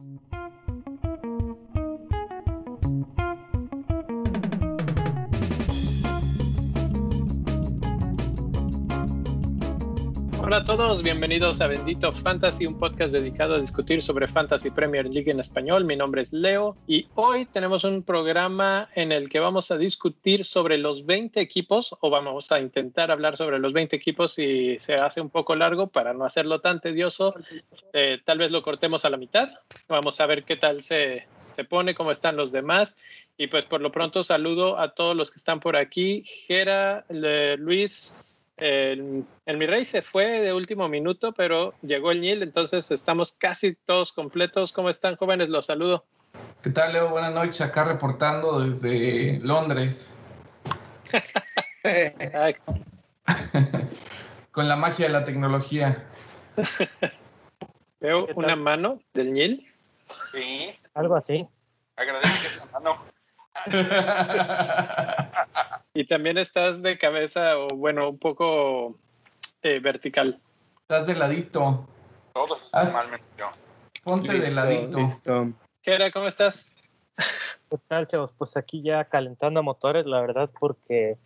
Thank you. Hola a todos, bienvenidos a Bendito Fantasy, un podcast dedicado a discutir sobre Fantasy Premier League en español. Mi nombre es Leo y hoy tenemos un programa en el que vamos a discutir sobre los 20 equipos o vamos a intentar hablar sobre los 20 equipos y se hace un poco largo para no hacerlo tan tedioso. Eh, tal vez lo cortemos a la mitad. Vamos a ver qué tal se, se pone, cómo están los demás. Y pues por lo pronto saludo a todos los que están por aquí. Gera, Luis, el, el mi rey se fue de último minuto, pero llegó el Nil, entonces estamos casi todos completos. ¿Cómo están, jóvenes? Los saludo. ¿Qué tal, Leo? Buenas noches. Acá reportando desde Londres. Con la magia de la tecnología. Veo una mano del Nil. Sí, Algo así. agradezco esa mano. Y también estás de cabeza o bueno, un poco eh, vertical. Estás de ladito. Todos Haz- normalmente yo. Ponte de ladito. Listo. Gera, ¿cómo estás? ¿Qué tal, chavos? Pues aquí ya calentando motores, la verdad, porque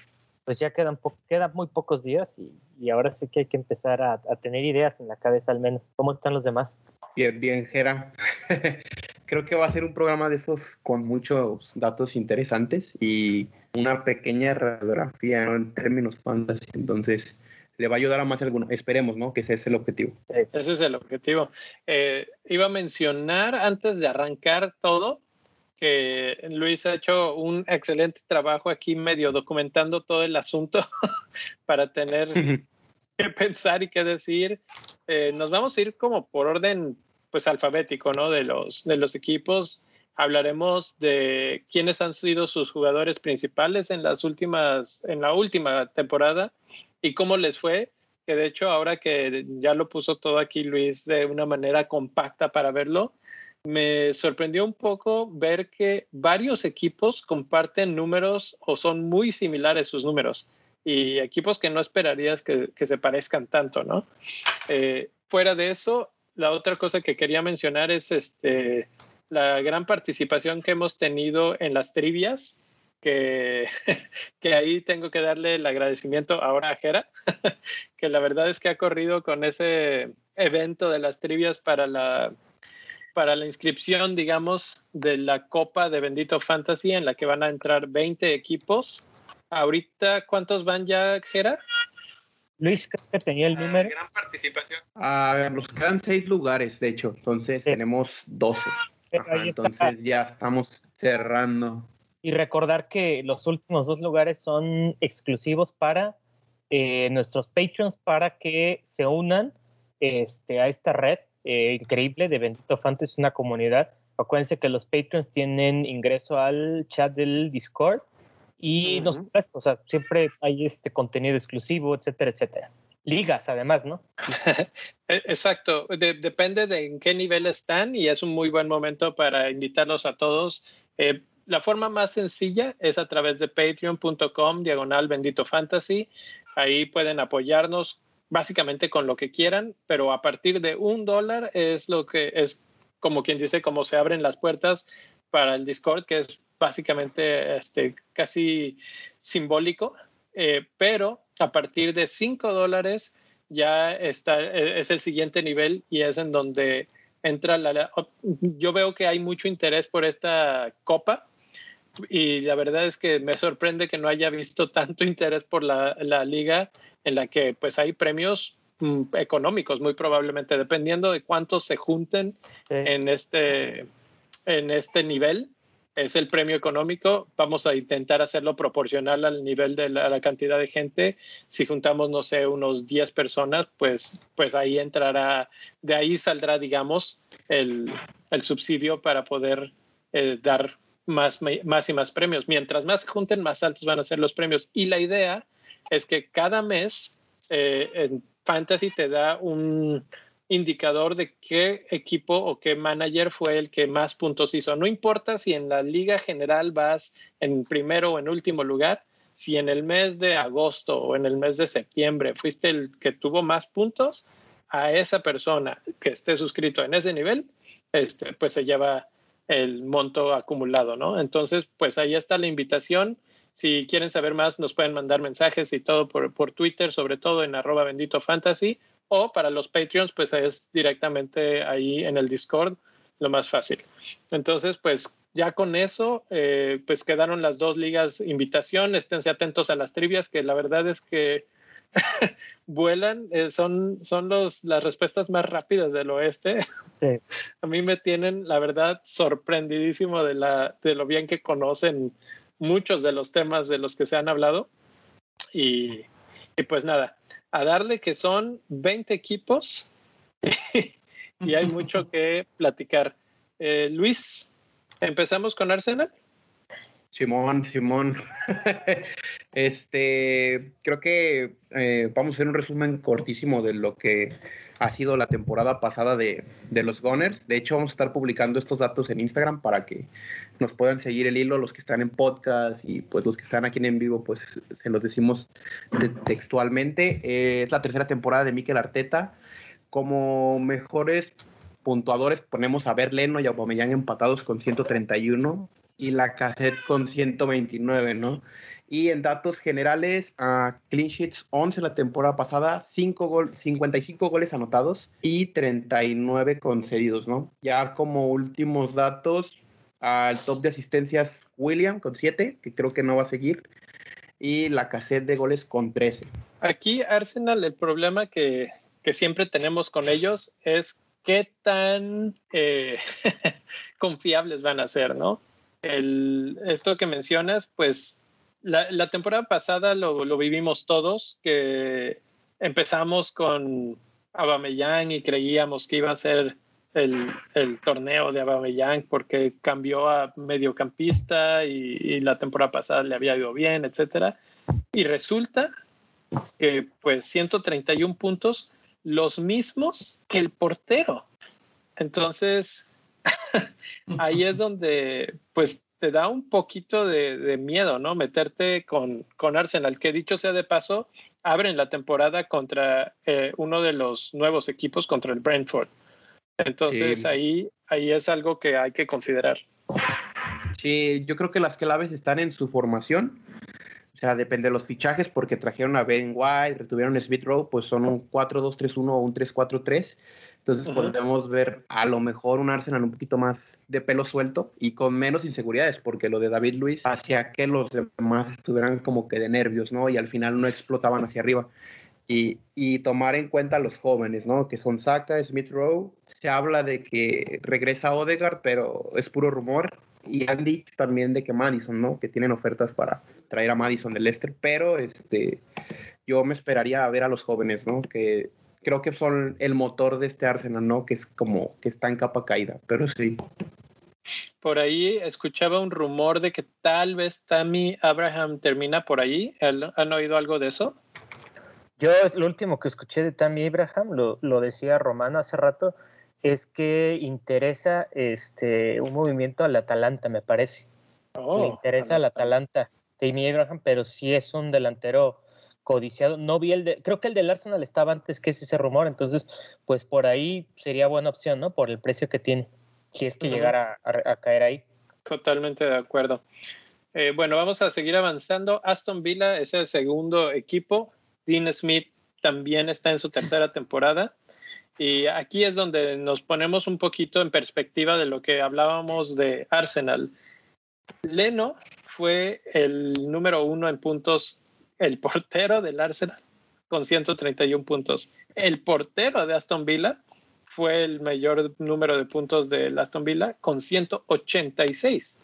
pues ya quedan, po- quedan muy pocos días y, y ahora sí que hay que empezar a, a tener ideas en la cabeza al menos. ¿Cómo están los demás? Bien, bien, Jera. Creo que va a ser un programa de esos con muchos datos interesantes y una pequeña radiografía ¿no? en términos fantasy. Entonces, le va a ayudar a más alguno. Esperemos, ¿no? Que ese es el objetivo. Ese es el objetivo. Eh, iba a mencionar antes de arrancar todo que Luis ha hecho un excelente trabajo aquí medio documentando todo el asunto para tener que pensar y qué decir. Eh, nos vamos a ir como por orden pues alfabético, ¿no? De los, de los equipos. Hablaremos de quiénes han sido sus jugadores principales en las últimas, en la última temporada y cómo les fue. Que de hecho, ahora que ya lo puso todo aquí Luis de una manera compacta para verlo, me sorprendió un poco ver que varios equipos comparten números o son muy similares sus números y equipos que no esperarías que, se parezcan tanto, ¿no? Eh, fuera de eso, la otra cosa que quería mencionar es este, la gran participación que hemos tenido en las trivias, que, que ahí tengo que darle el agradecimiento ahora a Jera, que la verdad es que ha corrido con ese evento de las trivias para la, para la inscripción, digamos, de la Copa de Bendito Fantasy, en la que van a entrar 20 equipos. Ahorita, ¿cuántos van ya, Jera? Luis, creo que tenía el número. Gran participación. A ver, nos quedan seis lugares, de hecho. Entonces, Sí. tenemos 12. pero Ajá, ahí está. entonces, ya estamos cerrando. Y recordar que los últimos dos lugares son exclusivos para eh, nuestros patrons para que se unan este, a esta red eh, increíble de Bendito Fantasy, una comunidad. Acuérdense que los patrons tienen ingreso al chat del Discord y Ujú. nos, o sea, siempre hay este contenido exclusivo, etcétera, etcétera. Ligas, además, ¿no? Eh, Exacto, De- depende de en qué nivel están y es un muy buen momento para invitarlos a todos. Eh, la forma más sencilla es a través de patreon.com diagonal bendito fantasy. Ahí pueden apoyarnos básicamente con lo que quieran, pero a partir de un dólar es lo que es como quien dice, como se abren las puertas para el Discord, que es básicamente este, casi simbólico, Eh, pero a partir de 5 dólares ya está, eh, es el siguiente nivel y es en donde entra la- Yo veo que hay mucho interés por esta copa y la verdad es que me sorprende que no haya visto tanto interés por la, la liga en la que pues hay premios mm, económicos muy probablemente dependiendo de cuántos se junten Sí. en este en este nivel es el premio económico. Vamos a intentar hacerlo proporcional al nivel de la, la cantidad de gente. Si juntamos, no sé, unos 10 personas, pues, pues ahí entrará, de ahí saldrá, digamos, el, el subsidio para poder eh, dar más, más y más premios. Mientras más se junten, más altos van a ser los premios. Y la idea es que cada mes eh, en Fantasy te da un indicador de qué equipo o qué manager fue el que más puntos hizo. No importa si en la liga general vas en primero o en último lugar, si en el mes de agosto o en el mes de septiembre fuiste el que tuvo más puntos, a esa persona que esté suscrito en ese nivel este, pues se lleva el monto acumulado, ¿no? Entonces, pues ahí está la invitación. Si quieren saber más, nos pueden mandar mensajes y todo por, por Twitter, sobre todo en arroba bendito fantasy, o para los Patreons, pues es directamente ahí en el Discord lo más fácil. Entonces, pues ya con eso, eh, pues quedaron las dos ligas invitación. Esténse atentos a las trivias, que la verdad es que vuelan, eh, son, son los, las respuestas más rápidas del oeste. Sí. A mí me tienen, la verdad, sorprendidísimo de, la, de lo bien que conocen muchos de los temas de los que se han hablado. Y, y pues nada, a darle que son 20 equipos y hay mucho que platicar. Eh, Luis, empezamos con Arsenal. Simón, Simón. este, creo que eh, vamos a hacer un resumen cortísimo de lo que ha sido la temporada pasada de, de, los Gunners. De hecho, vamos a estar publicando estos datos en Instagram para que nos puedan seguir el hilo los que están en podcast y pues los que están aquí en vivo, pues se los decimos te textualmente. Eh, es la tercera temporada de Mikel Arteta. Como mejores puntuadores ponemos a Berleno y a Aubameyang empatados con 131 y la cassette con 129, ¿no? Y en datos generales, uh, clean sheets 11 la temporada pasada, 5 gol, 55 goles anotados y 39 concedidos, ¿no? Ya como últimos datos, al top de asistencias William con 7, que creo que no va a seguir, y la cassette de goles con 13. Aquí Arsenal, el problema que, que siempre tenemos con ellos es qué tan eh, confiables van a ser, ¿no? Esto que mencionas, pues la, temporada pasada lo, vivimos todos, que empezamos con Abameyang y creíamos que iba a ser el, el torneo de Abameyang porque cambió a mediocampista y, y, la temporada pasada le había ido bien, etcétera. Y resulta que pues 131 puntos, los mismos que el portero. Entonces, ahí es donde pues te da un poquito de, de miedo, ¿no? Meterte con, con, Arsenal, que dicho sea de paso, abren la temporada contra eh, uno de los nuevos equipos, contra el Brentford. Entonces sí. ahí, ahí es algo que hay que considerar. Sí, yo creo que las claves están en su formación. Sea, depende de los fichajes, porque trajeron a Ben White, retuvieron a Smith Rowe, pues son un 4-2-3-1 o un 3-4-3. Entonces uh -huh. podemos ver a lo mejor un Arsenal un poquito más de pelo suelto y con menos inseguridades, porque lo de David Luis hacía que los demás estuvieran como que de nervios, ¿no? Y al final no explotaban hacia arriba. Y, y, tomar en cuenta a los jóvenes, ¿no? Que son Saka, Smith Rowe. Se habla de que regresa Odegaard, pero es puro rumor. Y han dicho también de que Madison, ¿no? Que tienen ofertas para traer a Madison del Leicester, pero este, yo me esperaría a ver a los jóvenes, ¿no? Que creo que son el motor de este Arsenal, ¿no? Que es como que está en capa caída, pero sí. Por ahí escuchaba un rumor de que tal vez Tammy Abraham termina por ahí. ¿Han oído algo de eso? Yo lo último que escuché de Tammy Abraham, lo, lo decía Romano hace rato, es que interesa este un movimiento al Atalanta, me parece. Oh, Le interesa al Atalanta, Tammy Abraham, pero sí es un delantero codiciado. No vi el de, creo que el del Arsenal estaba antes que ese rumor, entonces, pues por ahí sería buena opción, ¿no? Por el precio que tiene, si es que uh -huh. llegara a, a, caer ahí. Totalmente de acuerdo. Eh, bueno, vamos a seguir avanzando. Aston Villa es el segundo equipo. Dean Smith también está en su tercera temporada. Y aquí es donde nos ponemos un poquito en perspectiva de lo que hablábamos de Arsenal. Leno fue el número uno en puntos, el portero del Arsenal, con 131 puntos. El portero de Aston Villa fue el mayor número de puntos del Aston Villa, con 186.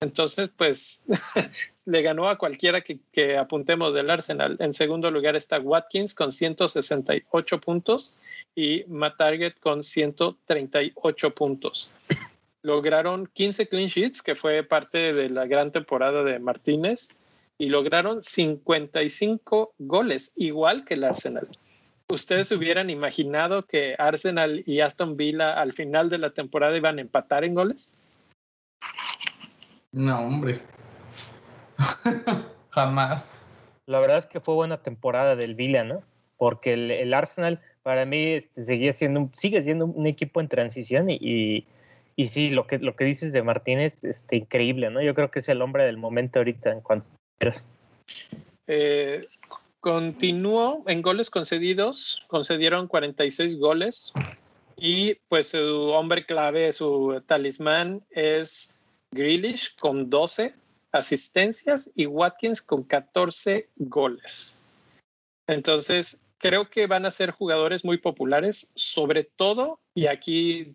Entonces, pues le ganó a cualquiera que, que, apuntemos del Arsenal. En segundo lugar está Watkins con 168 puntos y Matt Target con 138 puntos. Lograron 15 clean sheets, que fue parte de la gran temporada de Martínez, y lograron 55 goles, igual que el Arsenal. ¿Ustedes hubieran imaginado que Arsenal y Aston Villa al final de la temporada iban a empatar en goles? No, hombre. Jamás. La verdad es que fue buena temporada del Villa, ¿no? Porque el, el Arsenal para mí este, seguía siendo sigue siendo un equipo en transición y, y, y sí, lo que, lo que dices de Martínez, este, increíble, ¿no? Yo creo que es el hombre del momento ahorita en cuanto eh, continuó en goles concedidos, concedieron 46 goles y pues su hombre clave, su talismán es Grealish con 12 asistencias y Watkins con 14 goles. Entonces, creo que van a ser jugadores muy populares, sobre todo, y aquí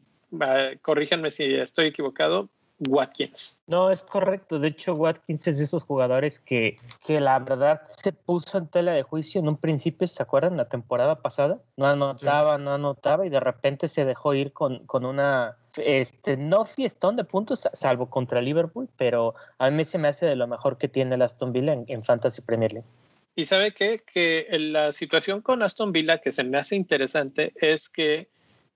corríjanme si estoy equivocado, Watkins. No, es correcto. De hecho, Watkins es de esos jugadores que, que la verdad se puso en tela de juicio en un principio, ¿se acuerdan? La temporada pasada. No anotaba, no anotaba y de repente se dejó ir con, con una, este, no fiestón de puntos, salvo contra Liverpool, pero a mí se me hace de lo mejor que tiene el Aston Villa en, en Fantasy Premier League. Y sabe qué? Que la situación con Aston Villa que se me hace interesante es que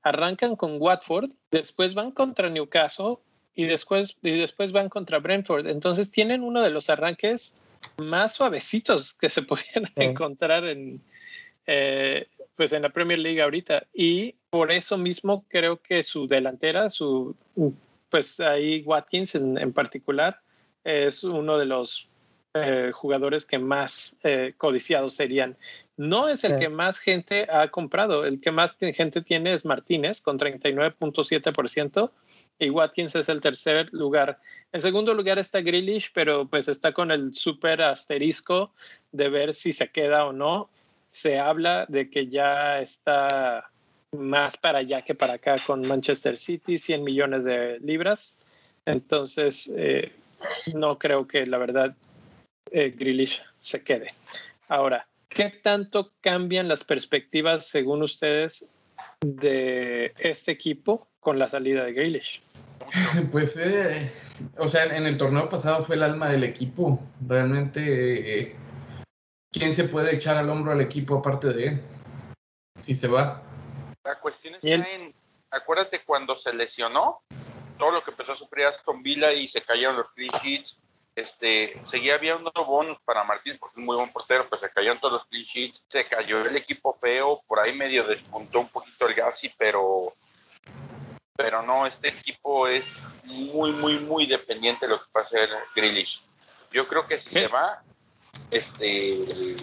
arrancan con Watford, después van contra Newcastle y después, y después van contra Brentford. Entonces tienen uno de los arranques más suavecitos que se podían encontrar en, eh, pues en la Premier League ahorita. Y por eso mismo creo que su delantera, su, pues ahí Watkins en, en particular, es uno de los eh, jugadores que más eh, codiciados serían. No es el que más gente ha comprado, el que más gente tiene es Martínez con 39.7% y Watkins es el tercer lugar. En segundo lugar está Grealish, pero pues está con el súper asterisco de ver si se queda o no. Se habla de que ya está más para allá que para acá con Manchester City, 100 millones de libras. Entonces, eh, no creo que la verdad eh, Grealish se quede. Ahora, ¿qué tanto cambian las perspectivas, según ustedes, de este equipo con la salida de Grealish? Pues, eh, o sea, en el torneo pasado fue el alma del equipo. Realmente, eh, ¿quién se puede echar al hombro al equipo aparte de él? Si se va. La cuestión está en, acuérdate cuando se lesionó, todo lo que empezó a sufrir Aston Villa y se cayeron los sheets, este, seguía habiendo bonus para Martín porque es muy buen portero, pues se cayeron todos los clean sheets, se cayó el equipo feo, por ahí medio despuntó un poquito el Gassi, pero pero no, este equipo es muy, muy, muy dependiente de lo que va a hacer Grealish. Yo creo que si se va, este,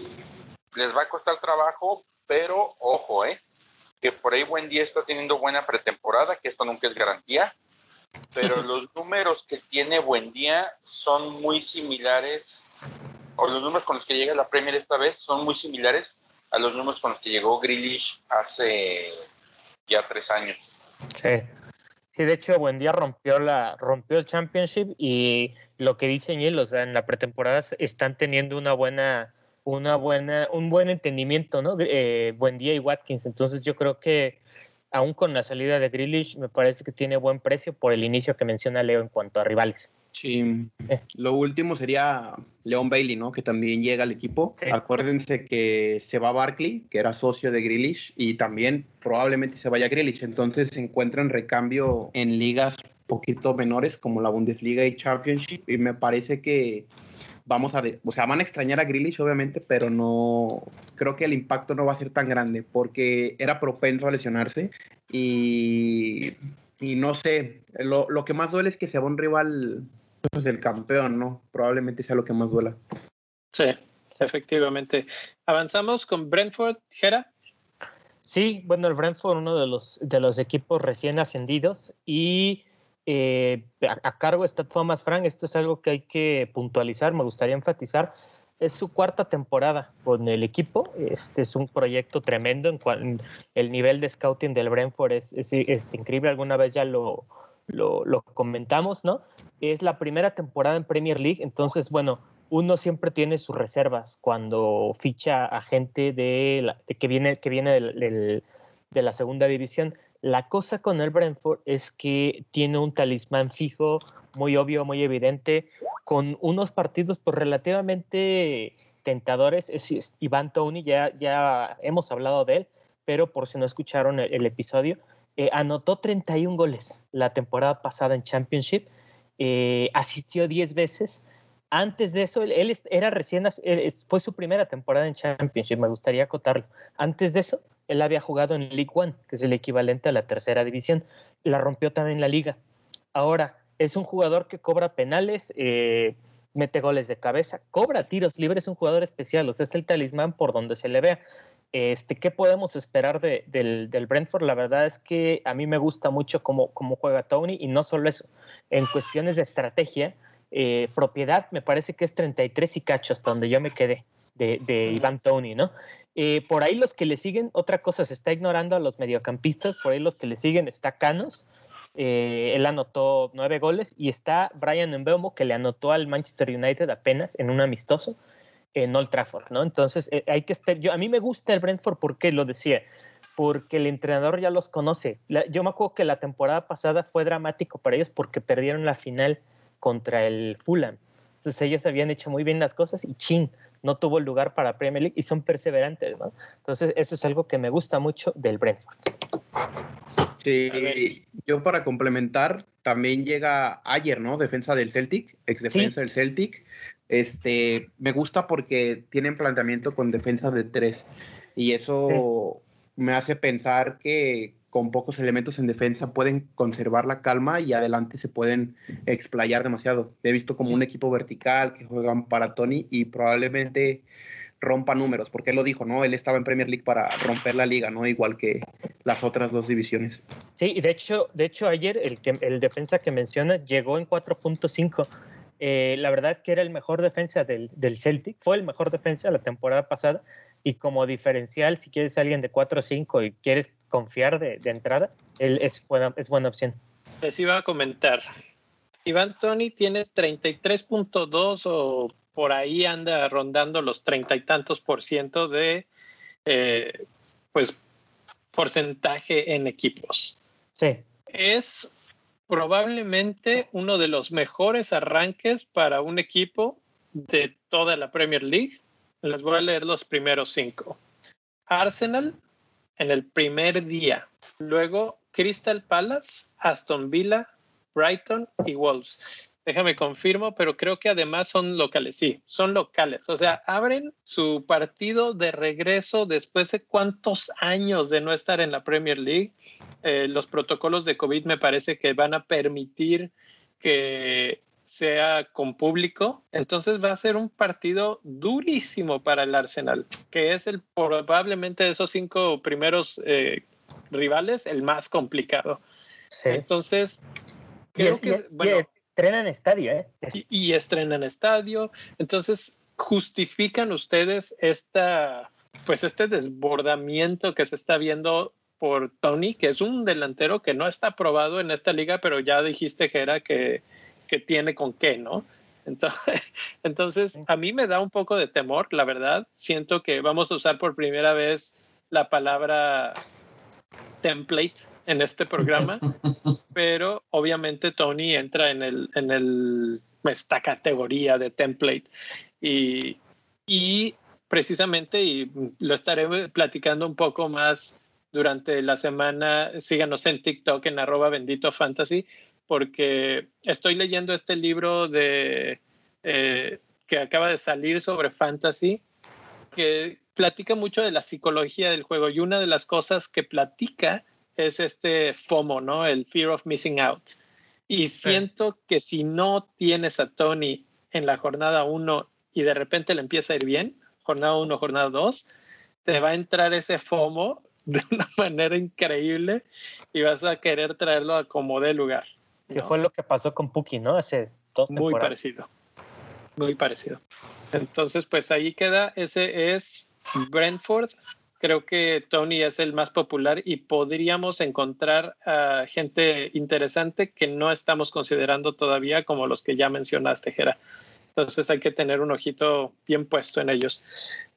les va a costar trabajo, pero ojo, eh, que por ahí Buen Día está teniendo buena pretemporada, que esto nunca es garantía, pero los números que tiene Buen Día son muy similares, o los números con los que llega la Premier esta vez son muy similares a los números con los que llegó Grealish hace ya tres años. Sí. Sí, de hecho, Buen Día rompió la rompió el championship y lo que dice Niel, o sea, en la pretemporada están teniendo una buena una buena un buen entendimiento, ¿no? Eh, Buen Día y Watkins. Entonces, yo creo que aún con la salida de Grealish, me parece que tiene buen precio por el inicio que menciona Leo en cuanto a rivales. Sí. Eh. Lo último sería Leon Bailey, ¿no? Que también llega al equipo. Acuérdense que se va Barkley, que era socio de Grealish, y también probablemente se vaya Grealish. Entonces se encuentran recambio en ligas poquito menores como la Bundesliga y Championship. Y me parece que vamos a, o sea, van a extrañar a Grealish obviamente, pero no, creo que el impacto no va a ser tan grande porque era propenso a lesionarse y, y no sé, lo, lo, que más duele es que se va un rival, pues el campeón, ¿no? Probablemente sea lo que más duela. Sí, efectivamente. Avanzamos con Brentford, Jera. Sí, bueno, el Brentford, uno de los, de los equipos recién ascendidos y eh, a, cargo está Thomas Frank. Esto es algo que hay que puntualizar, me gustaría enfatizar. Es su cuarta temporada con el equipo. Este es un proyecto tremendo. En cual, el nivel de scouting del Brentford es, es, increíble. Alguna vez ya lo, lo, lo, comentamos, ¿no? Es la primera temporada en Premier League. Entonces, bueno, uno siempre tiene sus reservas cuando ficha a gente de, la, de que viene, que viene del, del, de la segunda división la cosa con el Brentford es que tiene un talismán fijo, muy obvio, muy evidente, con unos partidos pues, relativamente tentadores. Es, Iván Tony, ya, ya hemos hablado de él, pero por si no escucharon el, episodio, eh, anotó 31 goles la temporada pasada en Championship, eh, asistió 10 veces. Antes de eso, él, era recién, fue su primera temporada en Championship, me gustaría acotarlo. Antes de eso, él había jugado en League One, que es el equivalente a la tercera división. La rompió también la liga. Ahora, es un jugador que cobra penales, eh, mete goles de cabeza, cobra tiros libres, es un jugador especial, o sea, es el talismán por donde se le vea. Este, ¿Qué podemos esperar del, Brentford? La verdad es que a mí me gusta mucho cómo, cómo juega Tony y no solo eso, en cuestiones de estrategia, eh, propiedad me parece que es 33 y cacho hasta donde yo me quedé de, de Iván Tony, ¿no? Eh, por ahí los que le siguen, otra cosa, se está ignorando a los mediocampistas, por ahí los que le siguen está Canos, eh, él anotó nueve goles y está Brian Mbeumo que le anotó al Manchester United apenas en un amistoso en Old Trafford, ¿no? Entonces hay que esperar, yo, a mí me gusta el Brentford porque lo decía, porque el entrenador ya los conoce. yo me acuerdo que la temporada pasada fue dramático para ellos porque perdieron la final contra el Fulham. Entonces ellos habían hecho muy bien las cosas y chin, no tuvo lugar para Premier League y son perseverantes, ¿no? Entonces eso es algo que me gusta mucho del Brentford. Sí, yo para complementar, también llega ayer, ¿no? Defensa del Celtic, ex defensa del Celtic. Este, me gusta porque tienen planteamiento con defensa de tres y eso me hace pensar que con pocos elementos en defensa pueden conservar la calma y adelante se pueden explayar demasiado. He visto como un equipo vertical que juegan para Tony y probablemente rompa números, porque él lo dijo, ¿no? Él estaba en Premier League para romper la liga, ¿no? Igual que las otras dos divisiones. Sí, y de hecho, de hecho ayer el, que, el defensa que menciona llegó en 4.5. Eh, la verdad es que era el mejor defensa del, del Celtic, fue el mejor defensa la temporada pasada y como diferencial, si quieres alguien de 4 o 5 y quieres confiar de, entrada, él es buena, es buena opción. Les iba a comentar. Iván Tony tiene 33.2 o por ahí anda rondando los treinta y tantos por ciento de eh, pues porcentaje en equipos. Sí. Es probablemente uno de los mejores arranques para un equipo de toda la Premier League les voy a leer los primeros cinco. Arsenal en el primer día. Luego Crystal Palace, Aston Villa, Brighton y Wolves. Déjame confirmo, pero creo que además son locales. Sí, son locales. O sea, abren su partido de regreso después de cuántos años de no estar en la Premier League. Eh, los protocolos de COVID me parece que van a permitir que sea con público, entonces va a ser un partido durísimo para el Arsenal, que es el probablemente de esos cinco primeros eh, rivales el más complicado. Entonces, creo que bueno, estrena en estadio, ¿eh? Y, y estrena en estadio, entonces justifican ustedes esta pues este desbordamiento que se está viendo por Tony, que es un delantero que no está probado en esta liga, pero ya dijiste que era que que tiene con qué, ¿no? Entonces, entonces, a mí me da un poco de temor, la verdad. Siento que vamos a usar por primera vez la palabra template en este programa, pero obviamente Tony entra en, el, en el, esta categoría de template. Y, y precisamente, y lo estaré platicando un poco más durante la semana, síganos en TikTok en arroba bendito fantasy, porque estoy leyendo este libro de, eh, que acaba de salir sobre fantasy, que platica mucho de la psicología del juego y una de las cosas que platica es este FOMO, ¿no? El fear of missing out. Y siento que si no tienes a Tony en la jornada 1 y de repente le empieza a ir bien, jornada 1, jornada 2, te va a entrar ese FOMO de una manera increíble y vas a querer traerlo a como de lugar. Que fue lo que pasó con Puki, ¿no? Hace dos Muy parecido. Muy parecido. Entonces, pues ahí queda. Ese es Brentford. Creo que Tony es el más popular y podríamos encontrar a gente interesante que no estamos considerando todavía como los que ya mencionaste, Jera. Entonces hay que tener un ojito bien puesto en ellos.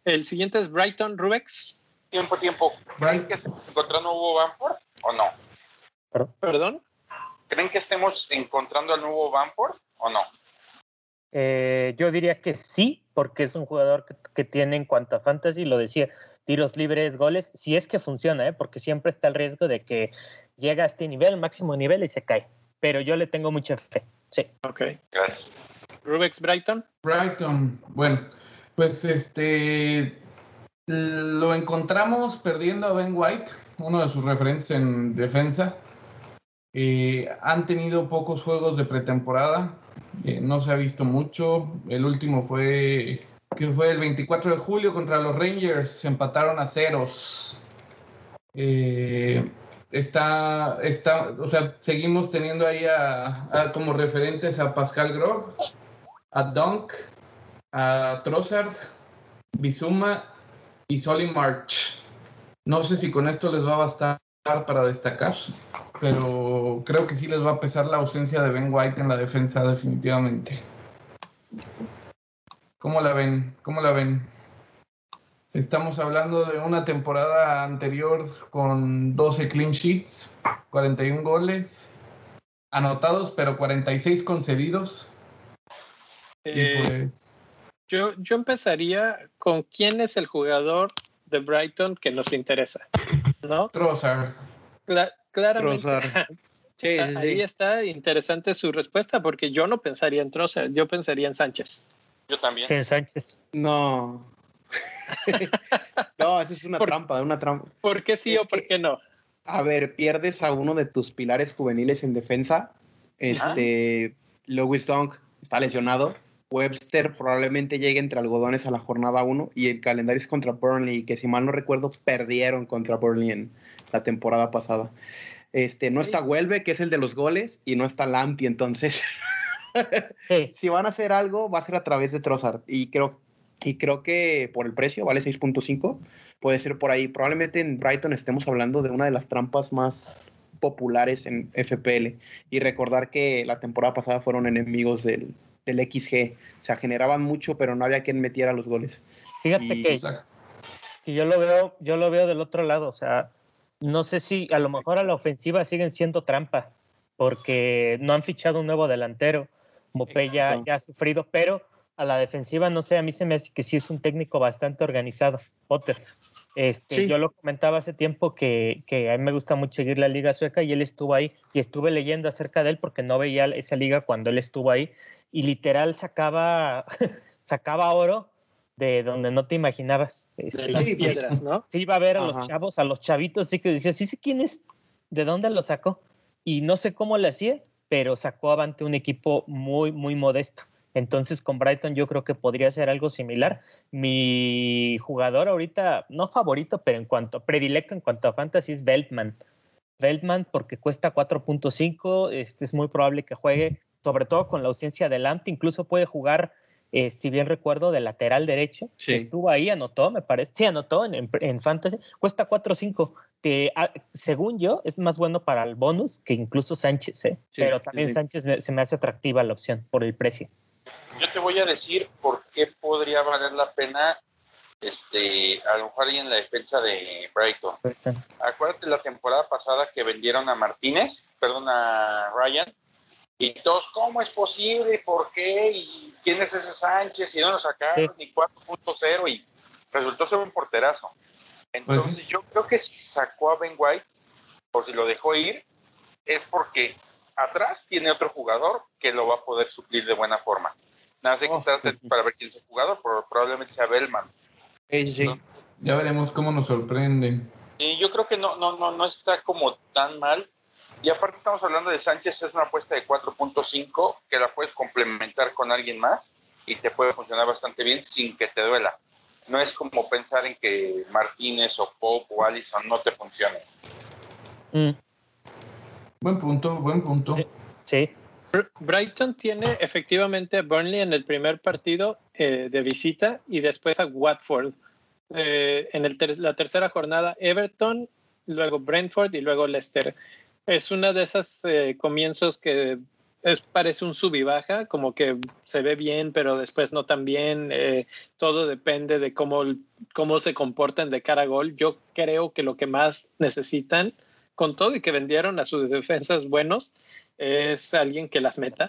El siguiente es Brighton Rubex. Tiempo, tiempo. ¿Creen que encontrando Hugo Bamford o no? ¿Perdón? ¿Creen que estemos encontrando al nuevo Bamford o no? Eh, yo diría que sí, porque es un jugador que, tiene en cuanto a fantasy, lo decía, tiros libres, goles, si es que funciona, ¿eh? porque siempre está el riesgo de que llega a este nivel, máximo nivel, y se cae. Pero yo le tengo mucha fe, sí. Ok. Gracias. Rubex Brighton. Brighton, bueno, pues este lo encontramos perdiendo a Ben White, uno de sus referentes en defensa. Eh, han tenido pocos juegos de pretemporada, eh, no se ha visto mucho. El último fue, que fue el 24 de julio contra los Rangers, se empataron a ceros. Eh, está, está, o sea, seguimos teniendo ahí a, como referentes a Pascal Grog, a Dunk, a Trossard, Bizuma y Solly March. No sé si con esto les va a bastar para destacar, pero creo que sí les va a pesar la ausencia de Ben White en la defensa definitivamente. ¿Cómo la ven? ¿Cómo la ven? Estamos hablando de una temporada anterior con 12 clean sheets, 41 goles anotados, pero 46 concedidos. Eh, pues, yo, yo empezaría con quién es el jugador de Brighton que nos interesa. ¿no? Trossard. Claramente. Ahí está interesante su respuesta porque yo no pensaría en Trossard, yo pensaría en Sánchez. Yo también. Sí, en Sánchez. No. no, eso es una trampa, una trampa. ¿Por qué sí o por qué no? A ver, pierdes a uno de tus pilares juveniles en defensa. Este, Lewis Dunk está lesionado. Webster probablemente llegue entre algodones a la jornada 1 y el calendario es contra Burnley, que si mal no recuerdo perdieron contra Burnley en la temporada pasada. Este, no está Huelve, que es el de los goles, y no está Lanti, entonces si van a hacer algo, va a ser a través de Trossard. Y creo, y creo que por el precio, vale 6.5, puede ser por ahí. Probablemente en Brighton estemos hablando de una de las trampas más populares en FPL. Y recordar que la temporada pasada fueron enemigos del, del XG. O sea, generaban mucho, pero no había quien metiera los goles. Fíjate que, que, yo lo veo, yo lo veo del otro lado. O sea, no sé si a lo mejor a la ofensiva siguen siendo trampa, porque no han fichado un nuevo delantero. Mopé ya, ha sufrido, pero a la defensiva, no sé, a mí se me hace que sí es un técnico bastante organizado, Potter. Este, Yo lo comentaba hace tiempo que, que, a mí me gusta mucho seguir la liga sueca y él estuvo ahí y estuve leyendo acerca de él porque no veía esa liga cuando él estuvo ahí y literal sacaba, sacaba oro de donde no te imaginabas. Este, las piedras, ¿no? Sí, iba a ver a los chavos, a los chavitos, sí que decía, sí sé quién es, de dónde lo sacó. Y no sé cómo le hacía, pero sacó avante un equipo muy, muy modesto. Entonces con Brighton yo creo que podría ser algo similar. Mi jugador ahorita, no favorito, pero en cuanto, predilecto en cuanto a fantasy es Beltman. Beltman porque cuesta 4.5, este es muy probable que juegue sobre todo con la ausencia de Lamt, incluso puede jugar, eh, si bien recuerdo, de lateral derecho. Estuvo ahí, anotó, me parece. Sí, anotó en, en, Fantasy. Cuesta 4 o 5. Que, según yo, es más bueno para el bonus que incluso Sánchez, ¿eh? Pero también Sánchez se me hace atractiva la opción por el precio. Yo te voy a decir por qué podría valer la pena este, a lo mejor ahí en la defensa de Brighton. Acuérdate la temporada pasada que vendieron a Martínez, perdón, a Ryan, y todos, ¿cómo es posible? ¿Por qué? ¿Y quién es ese Sánchez? Y no lo sacaron, ni 4.0 y resultó ser un porterazo. Pues Entonces yo creo que si sacó a Ben White, o si lo dejó ir, es porque atrás tiene otro jugador que lo va a poder suplir de buena forma. Nada, sé que oh, para ver quién es el jugador, pero probablemente sea Bellman. Ya veremos cómo nos sorprende. Y yo creo que no, no, no, no está como tan mal y aparte estamos hablando de Sánchez, es una apuesta de 4.5 que la puedes complementar con alguien más y te puede funcionar bastante bien sin que te duela. No es como pensar en que Martínez o Pope o Allison no te funcionen. Mm. Buen punto, buen punto. Sí. Brighton tiene efectivamente a Burnley en el primer partido eh, de visita y después a Watford. Eh, en el la tercera jornada Everton, luego Brentford y luego Leicester es una de esas eh, comienzos que es, parece un sub y baja, como que se ve bien, pero después no tan bien. Eh, todo depende de cómo, cómo se comportan de cara a gol. Yo creo que lo que más necesitan, con todo y que vendieron a sus defensas buenos, es alguien que las meta.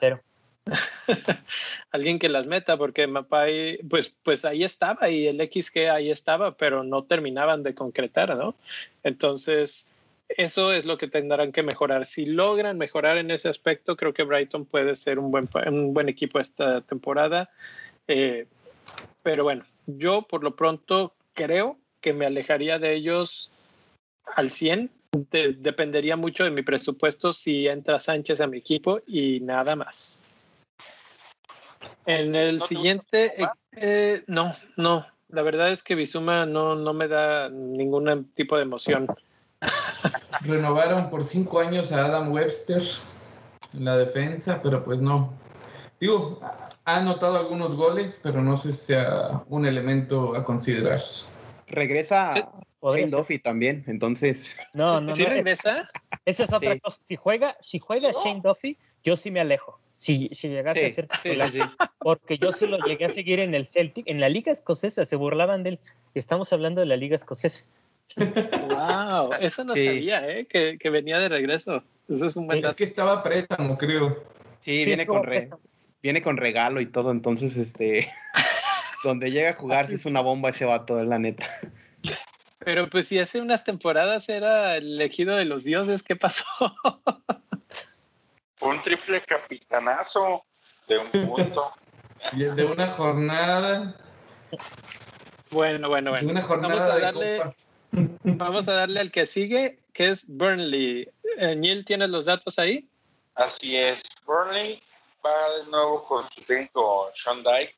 alguien que las meta, porque Mapai, pues, pues ahí estaba y el XG ahí estaba, pero no terminaban de concretar, ¿no? Entonces, eso es lo que tendrán que mejorar. Si logran mejorar en ese aspecto, creo que Brighton puede ser un buen, un buen equipo esta temporada. Eh, pero bueno, yo por lo pronto creo que me alejaría de ellos al 100 dependería mucho de mi presupuesto si entra Sánchez a mi equipo y nada más. En el siguiente, eh, eh, no, no. La verdad es que Bizuma no, no me da ningún tipo de emoción. Renovaron por cinco años a Adam Webster en la defensa, pero pues no. Digo, ha anotado algunos goles, pero no sé si sea un elemento a considerar. Regresa Shane Duffy también, entonces. No, no, ¿Sí regresa? Esa es otra cosa. Si juega, si juega Shane Duffy, yo sí me alejo. Si, si llegase a ser porque yo sí lo llegué a seguir en el Celtic, en la Liga Escocesa, se burlaban de él. Estamos hablando de la Liga Escocesa. Wow, eso no sabía, ¿eh? Que, que, venía de regreso. Eso es un buen Es que estaba préstamo, creo. Sí, viene, con viene con regalo y todo, entonces, este. donde llega a jugar, si es una bomba ese vato, es la neta. Pero pues si hace unas temporadas era el elegido de los dioses, ¿qué pasó? un triple capitanazo de un punto. y de una jornada. Bueno, bueno, bueno. De una jornada vamos a darle, Vamos a darle al que sigue, que es Burnley. Eh, Neil, ¿tienes los datos ahí? Así es. Burnley va de nuevo con su técnico Sean Dyke,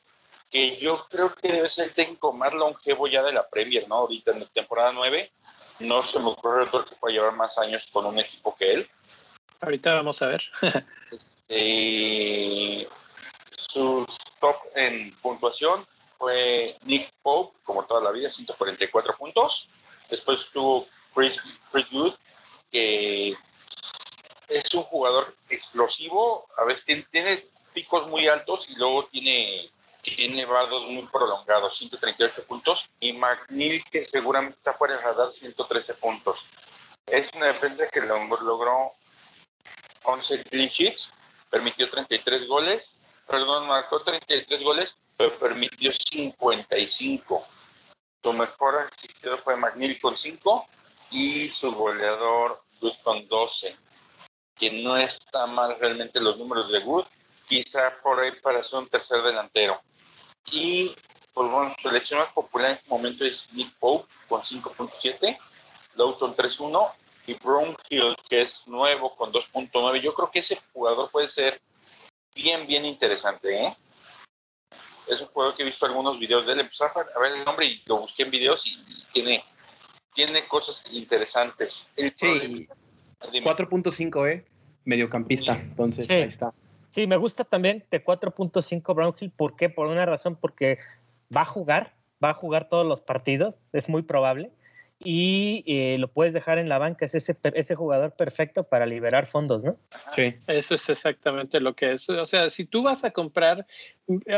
que yo creo que debe ser el técnico más longevo ya de la Premier, ¿no? Ahorita en la temporada 9. No se me ocurre otro que pueda llevar más años con un equipo que él. Ahorita vamos a ver. este, sus top en puntuación fue Nick Pope, como toda la vida, 144 puntos. Después estuvo Chris, Chris que es un jugador explosivo, a veces tiene, picos muy altos y luego tiene, tiene muy prolongados, 138 puntos. Y McNeil, que seguramente está fuera de radar, 113 puntos. Es una defensa que logró 11 clean sheets, permitió 33 goles, perdón, marcó 33 goles, pero permitió 55. Su mejor asistidor fue McNeil con 5 y su goleador Wood con 12, que no está mal realmente los números de Wood, quizá por ahí para ser un tercer delantero. Y pues bueno, su selección más popular en este momento es Nick Pope con 5.7, Lawton 3.1 y Brownhill, que es nuevo con 2.9. Yo creo que ese jugador puede ser bien, bien interesante. ¿eh? Es un jugador que he visto algunos videos de él. Empecé a ver el nombre y lo busqué en videos y, tiene, tiene cosas interesantes. sí, 4.5, ¿eh? Mediocampista. Entonces, ahí está. Sí, me gusta también de 4.5 Brownhill. ¿Por qué? Por una razón, porque va a jugar, va a jugar todos los partidos, es muy probable y eh, lo puedes dejar en la banca. Es ese, ese jugador perfecto para liberar fondos, ¿no? Sí. Eso es exactamente lo que es. O sea, si tú vas a comprar,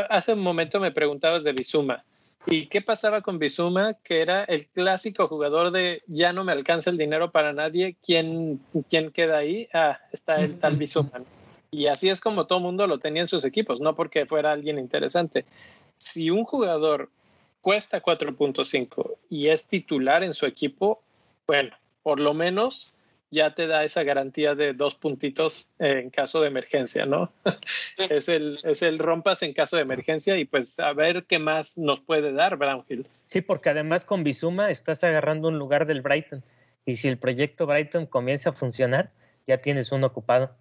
hace un momento me preguntabas de Bizuma. ¿Y qué pasaba con Bizuma? Que era el clásico jugador de ya no me alcanza el dinero para nadie. ¿Quién, quién queda ahí? Ah, está el tal Bizuma. Y así es como todo mundo lo tenía en sus equipos, no porque fuera alguien interesante. Si un jugador cuesta 4.5 y es titular en su equipo, bueno, por lo menos ya te da esa garantía de dos puntitos en caso de emergencia, ¿no? es, el, es el rompas en caso de emergencia y pues a ver qué más nos puede dar Brownhill. Sí, porque además con Bizuma estás agarrando un lugar del Brighton y si el proyecto Brighton comienza a funcionar, ya tienes uno ocupado.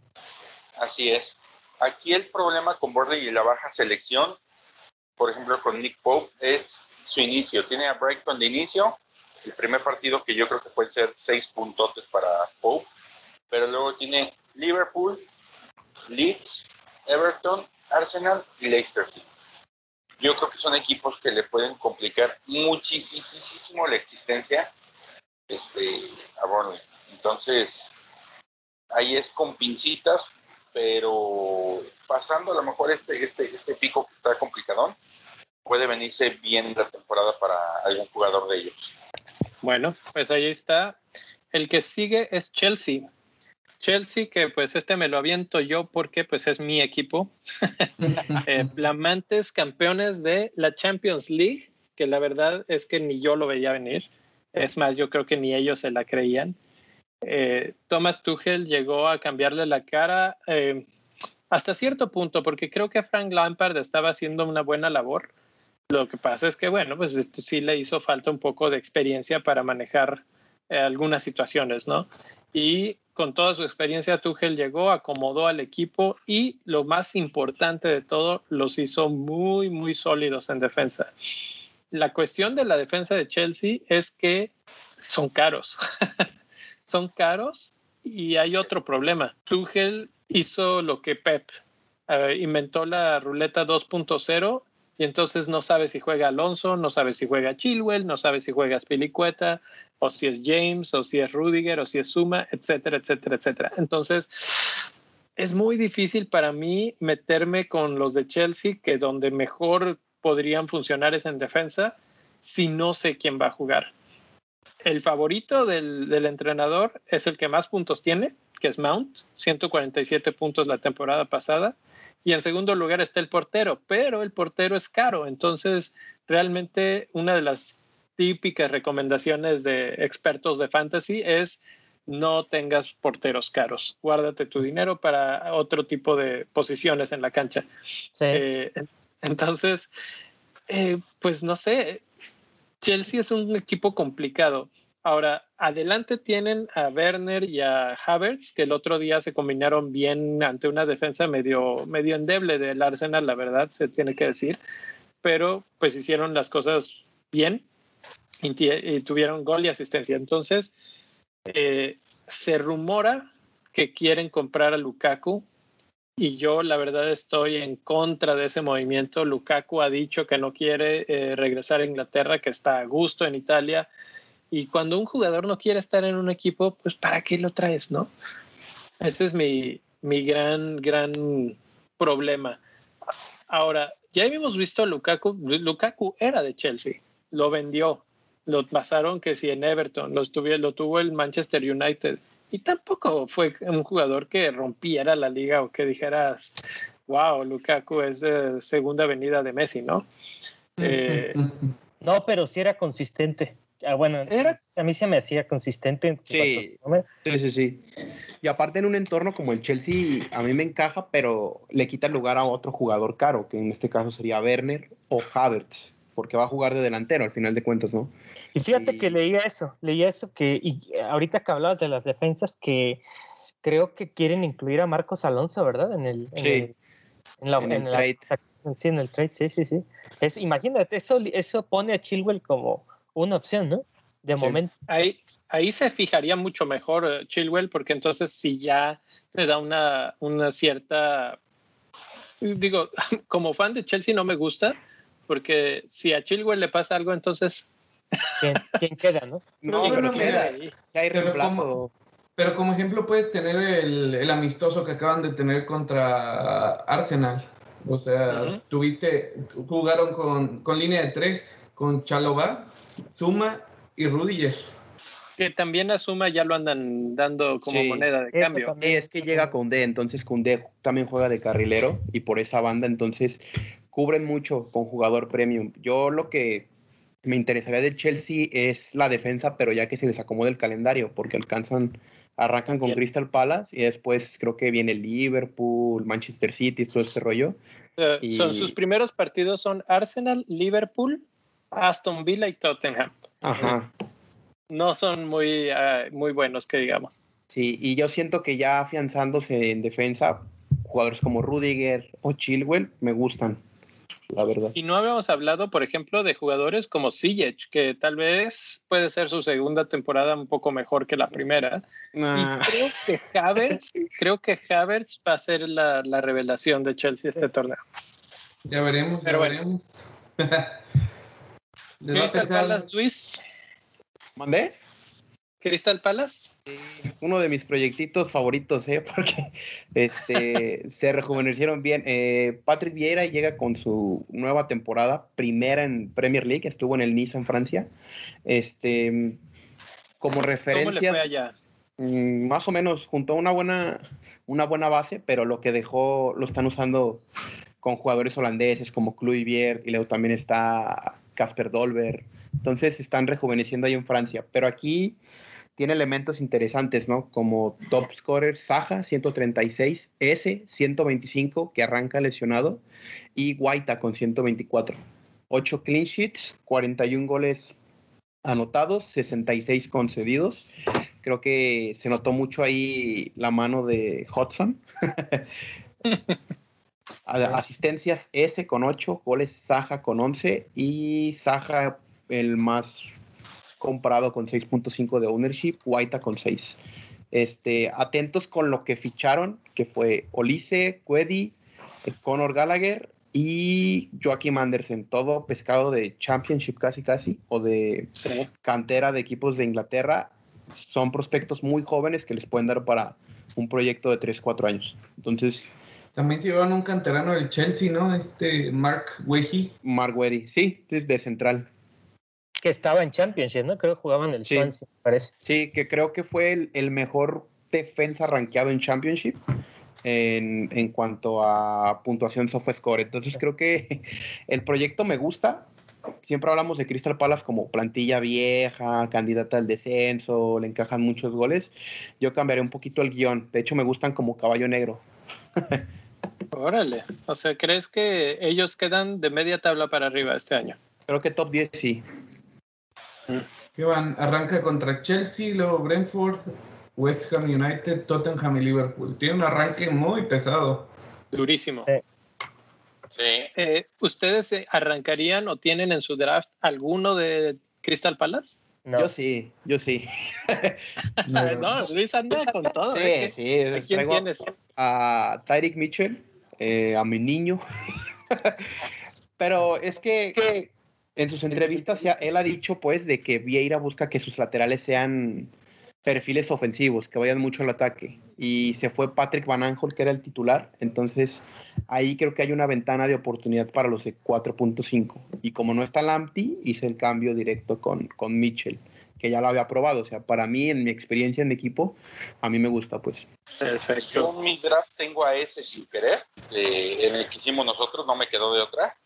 Así es. Aquí el problema con Borley y la baja selección, por ejemplo con Nick Pope, es su inicio. Tiene a Brighton de inicio, el primer partido que yo creo que puede ser seis puntos para Pope, pero luego tiene Liverpool, Leeds, Everton, Arsenal y Leicester Yo creo que son equipos que le pueden complicar muchísimo la existencia este, a Burnley. Entonces, ahí es con pincitas, pero pasando a lo mejor este, este, este pico que está complicadón, puede venirse bien la temporada para algún jugador de ellos. Bueno, pues ahí está. El que sigue es Chelsea. Chelsea, que pues este me lo aviento yo porque pues es mi equipo. eh, flamantes campeones de la Champions League, que la verdad es que ni yo lo veía venir. Es más, yo creo que ni ellos se la creían. Eh, Thomas Tuchel llegó a cambiarle la cara eh, hasta cierto punto, porque creo que Frank Lampard estaba haciendo una buena labor lo que pasa es que, bueno, pues este, sí le hizo falta un poco de experiencia para manejar eh, algunas situaciones, ¿no? Y con toda su experiencia, Tuchel llegó, acomodó al equipo y lo más importante de todo, los hizo muy, muy sólidos en defensa. La cuestión de la defensa de Chelsea es que son caros. son caros y hay otro problema. Tuchel hizo lo que Pep eh, inventó la ruleta 2.0 y entonces no sabe si juega Alonso, no sabe si juega Chilwell, no sabe si juega Spilicueta, o si es James, o si es Rudiger, o si es Suma, etcétera, etcétera, etcétera. Entonces, es muy difícil para mí meterme con los de Chelsea, que donde mejor podrían funcionar es en defensa, si no sé quién va a jugar. El favorito del, del entrenador es el que más puntos tiene, que es Mount, 147 puntos la temporada pasada y en segundo lugar está el portero, pero el portero es caro. Entonces, realmente una de las típicas recomendaciones de expertos de fantasy es no tengas porteros caros. Guárdate tu dinero para otro tipo de posiciones en la cancha. Eh, entonces, eh, pues no sé, Chelsea es un equipo complicado. Ahora, adelante tienen a Werner y a Havertz, que el otro día se combinaron bien ante una defensa medio, medio endeble del Arsenal, la verdad, se tiene que decir. Pero pues hicieron las cosas bien y, tuvieron gol y asistencia. Entonces, eh, se rumora que quieren comprar a Lukaku y yo la verdad estoy en contra de ese movimiento. Lukaku ha dicho que no quiere eh, regresar a Inglaterra, que está a gusto en Italia y cuando un jugador no quiere estar en un equipo, pues ¿para qué lo traes, no? Ese es mi, mi gran, gran problema. Ahora, ya habíamos visto a Lukaku. Lukaku era de Chelsea, lo vendió, lo pasaron que si en Everton, lo, estuvo, lo tuvo el Manchester United. Y tampoco fue un jugador que rompiera la liga o que dijeras, wow, Lukaku es de segunda venida de Messi, ¿no? Eh, no, pero sí era consistente. Ah, bueno, era, a mí se me hacía consistente. Sí, sí, sí, sí. Y aparte en un entorno como el Chelsea, a mí me encaja, pero le quita lugar a otro jugador caro, que en este caso sería Werner o Havertz, porque va a jugar de delantero al final de cuentas, ¿no? Y fíjate que leía eso, leía eso que, y ahorita que hablabas de las defensas, que creo que quieren incluir a Marcos Alonso, ¿verdad? En el, sí. en, la, el trade. sí, en el trade, sí, sí, sí. Es, imagínate, eso, eso pone a Chilwell como una opción, ¿no? De momento. Ahí, ahí se fijaría mucho mejor eh, Chilwell, porque entonces si ya te da una, una cierta. Digo, como fan de Chelsea no me gusta, porque si a Chilwell le pasa algo, entonces. ¿Quién, queda, no? No, pero, si hay reemplazo. Pero como, ejemplo puedes tener el, el, amistoso que acaban de tener contra Arsenal. O sea, tuviste, jugaron con, con línea de tres, con Chalobah Suma y Rudiger. Que también a Suma ya lo andan dando como moneda de cambio. Sí, es que llega con D, entonces D también juega de carrilero y por esa banda entonces cubren mucho con jugador premium. Yo lo que me interesaría del Chelsea es la defensa, pero ya que se les acomoda el calendario, porque alcanzan, arrancan con Crystal Palace y después creo que viene Liverpool, Manchester City, todo este rollo. Son sus primeros partidos son Arsenal, Liverpool, Aston Villa y Tottenham. Ajá. No son muy, uh, muy buenos, que digamos. Sí, y yo siento que ya afianzándose en defensa, jugadores como Rudiger o Chilwell me gustan, la verdad. Y no habíamos hablado, por ejemplo, de jugadores como Ziyech, que tal vez puede ser su segunda temporada un poco mejor que la primera. Y creo que Havertz, creo que Havertz va a ser la, la revelación de Chelsea este torneo. Ya veremos, Pero ya veremos. Crystal Palace, Luis. ¿Mandé? Crystal Palace. Uno de mis proyectitos favoritos, ¿eh? Porque este, se rejuvenecieron bien. Eh, Patrick Vieira llega con su nueva temporada, primera en Premier League, estuvo en el Nice en Francia. Este, como referencia. ¿Cómo le fue allá? Mm, más o menos, juntó una buena, una buena base, pero lo que dejó lo están usando con jugadores holandeses como Kluivert y luego también está Casper Dolber. Entonces están rejuveneciendo ahí en Francia. Pero aquí tiene elementos interesantes, ¿no? Como top scorer Saja, 136, S, 125, que arranca lesionado, y Guaita con 124. 8 clean sheets, 41 goles anotados, 66 concedidos. Creo que se notó mucho ahí la mano de Hudson. Asistencias S con 8, goles Saja con 11 y Saja el más comprado con 6.5 de ownership, Guaita con 6. Este, atentos con lo que ficharon, que fue Olise, Quedi, Conor Gallagher y Joaquim Anderson, todo pescado de Championship casi casi, o de cantera de equipos de Inglaterra. Son prospectos muy jóvenes que les pueden dar para un proyecto de 3, 4 años. Entonces... También se llevaron un canterano del Chelsea, ¿no? Este Mark Wehi. Mark Wehi, sí, de central. Que estaba en Championship, ¿no? Creo que jugaba en el sí. parece. Sí, que creo que fue el, el mejor defensa rankeado en Championship en, en cuanto a puntuación score. Entonces creo que el proyecto me gusta. Siempre hablamos de Crystal Palace como plantilla vieja, candidata al descenso, le encajan muchos goles. Yo cambiaré un poquito el guion. De hecho, me gustan como caballo negro. Órale. O sea, ¿crees que ellos quedan de media tabla para arriba este año? Creo que top 10 sí. ¿Qué van? Arranca contra Chelsea, luego Brentford, West Ham United, Tottenham y Liverpool. Tiene un arranque muy pesado. Durísimo. Sí. Eh, ¿Ustedes arrancarían o tienen en su draft alguno de Crystal Palace? Yo sí, yo sí. no, Luis anda con todo. Sí, ¿eh? sí. ¿A quién tienes? A Tyreek Mitchell, eh, a mi niño. Pero es que en sus entrevistas él ha dicho pues de que Vieira busca que sus laterales sean perfiles ofensivos, que vayan mucho al ataque. Y se fue Patrick Van Aanholt, que era el titular. Entonces, ahí creo que hay una ventana de oportunidad para los de 4.5. Y como no está Lamptey, hice el cambio directo con, con Mitchell, que ya lo había probado. O sea, para mí, en mi experiencia en equipo, a mí me gusta, pues. Perfecto. Yo en mi draft tengo a ese sin querer, en el que hicimos nosotros, no me quedó de otra.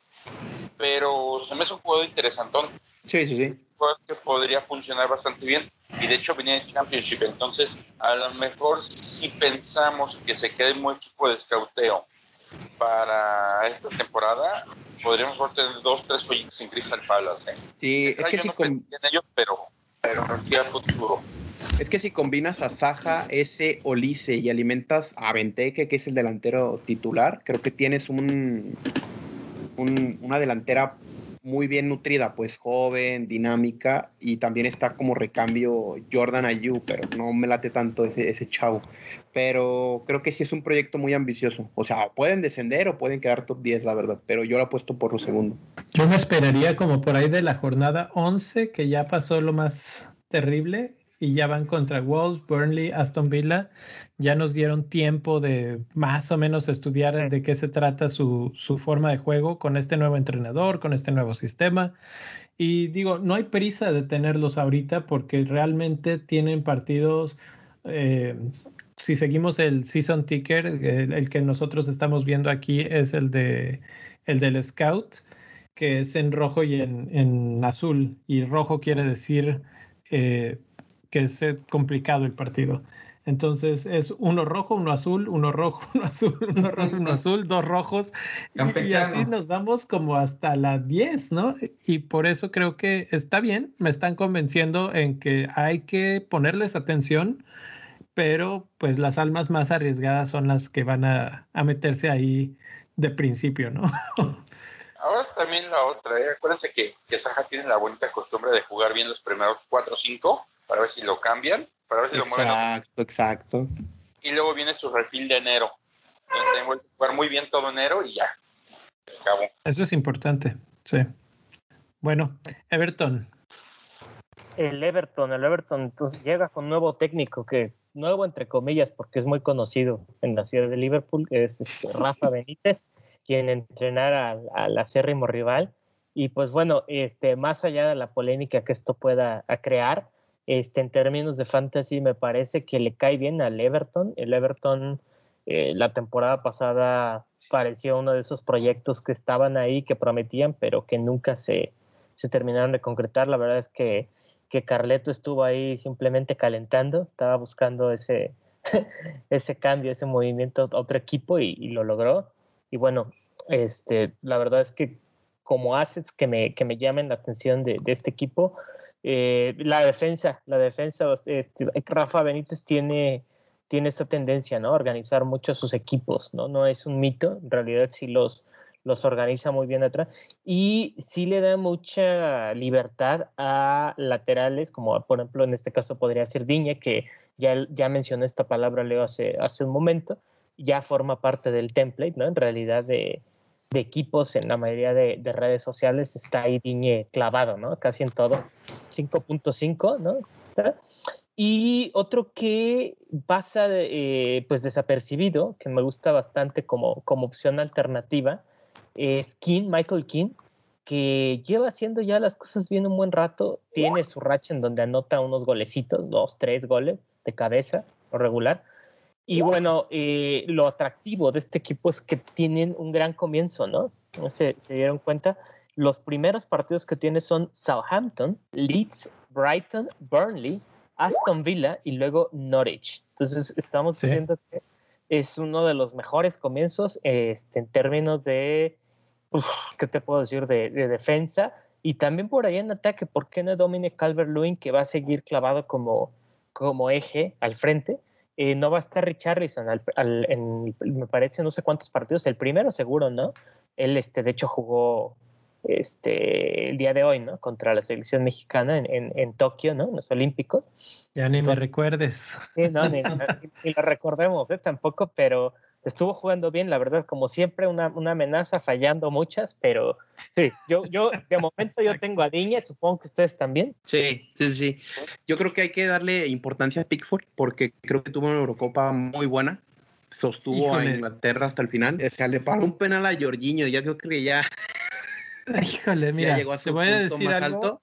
Pero se me hace un juego interesantón. Sí, sí, sí. Que podría funcionar bastante bien y de hecho venía de Championship, entonces a lo mejor si pensamos que se quede muy equipo de escauteo para esta temporada, podríamos tener dos, tres proyectos en Crystal Palace. ¿eh? Sí, es que si con... ellos, pero, pero no futuro. Es que si combinas a Saja, ese Olice y alimentas a Venteque, que es el delantero titular, creo que tienes un, un una delantera muy bien nutrida, pues joven, dinámica y también está como recambio Jordan Ayu, pero no me late tanto ese, ese chavo. Pero creo que sí es un proyecto muy ambicioso. O sea, pueden descender o pueden quedar top 10, la verdad, pero yo lo apuesto por lo segundo. Yo me esperaría como por ahí de la jornada 11, que ya pasó lo más terrible, y ya van contra Wolves, Burnley, Aston Villa. Ya nos dieron tiempo de más o menos estudiar de qué se trata su, su, forma de juego con este nuevo entrenador, con este nuevo sistema. Y digo, no hay prisa de tenerlos ahorita porque realmente tienen partidos. Eh, si seguimos el season ticker, el, que nosotros estamos viendo aquí es el de el del scout, que es en rojo y en, en azul. Y rojo quiere decir eh, que es eh, complicado el partido. Entonces es uno rojo, uno azul, uno rojo, uno azul, uno rojo, uno azul, dos rojos. Y, así nos vamos como hasta las 10, ¿no? Y por eso creo que está bien, me están convenciendo en que hay que ponerles atención, pero pues las almas más arriesgadas son las que van a, meterse ahí de principio, ¿no? Ahora también la otra, ¿eh? acuérdense que, que Saja tiene la bonita costumbre de jugar bien los primeros 4 o 5 para ver si lo cambian, para ver si exacto, lo mueven. Exacto, exacto. Y luego viene su refil de enero. Tengo que jugar muy bien todo enero y ya. Acabó. Eso es importante, sí. Bueno, Everton. El Everton, el Everton entonces llega con nuevo técnico que nuevo entre comillas porque es muy conocido en la ciudad de Liverpool, es este, Rafa Benítez, quien entrenará al, acérrimo rival. Y pues bueno, este, más allá de la polémica que esto pueda crear, este, en términos de fantasy, me parece que le cae bien al Everton. El Everton eh, la temporada pasada parecía uno de esos proyectos que estaban ahí, que prometían, pero que nunca se, se terminaron de concretar. La verdad es que, que Carleto estuvo ahí simplemente calentando, estaba buscando ese, ese cambio, ese movimiento a otro equipo y, y, lo logró. Y bueno, este, la verdad es que como assets que me, que me llamen la atención de, de este equipo. Eh, la defensa, la defensa, este, Rafa Benítez tiene, tiene esta tendencia, ¿no? Organizar mucho sus equipos, ¿no? No es un mito, en realidad sí los, los organiza muy bien atrás y sí le da mucha libertad a laterales, como por ejemplo en este caso podría ser Diña, que ya, ya mencioné esta palabra Leo hace, hace un momento, ya forma parte del template, ¿no? En realidad de, de equipos en la mayoría de, de, redes sociales está ahí Diñe clavado, ¿no? Casi en todo. 5.5, ¿no? Y otro que pasa eh, pues desapercibido, que me gusta bastante como, como opción alternativa, es King, Michael King, que lleva haciendo ya las cosas bien un buen rato. Tiene su racha en donde anota unos golecitos, dos, tres goles de cabeza o regular. Y bueno, eh, lo atractivo de este equipo es que tienen un gran comienzo, ¿no? Se, se dieron cuenta. Los primeros partidos que tiene son Southampton, Leeds, Brighton, Burnley, Aston Villa y luego Norwich. Entonces estamos sí. diciendo que es uno de los mejores comienzos este, en términos de, uf, ¿qué te puedo decir? De, de, defensa y también por ahí en ataque, ¿por qué no Dominic Calvert-Lewin que va a seguir clavado como, como eje al frente? Eh, no va a estar Richarlison, al, al, en, me parece, no sé cuántos partidos, el primero seguro, ¿no? Él, este, de hecho, jugó este, el día de hoy, ¿no? Contra la selección mexicana en, en, en Tokio, ¿no? En los Olímpicos. Ya ni me recuerdes. Sí, no, ni, ni, ni lo recordemos, ¿eh? Tampoco, pero estuvo jugando bien, la verdad, como siempre, una, una, amenaza, fallando muchas, pero sí, yo, yo de momento yo tengo a Diña, supongo que ustedes también. Sí, sí, sí. Yo creo que hay que darle importancia a Pickford porque creo que tuvo una Eurocopa muy buena. Sostuvo Híjole. a Inglaterra hasta el final. O sea, le paró un penal a Jorginho. Ya creo que ya. Híjole, mira, ya llegó a su te voy a decir más algo. alto.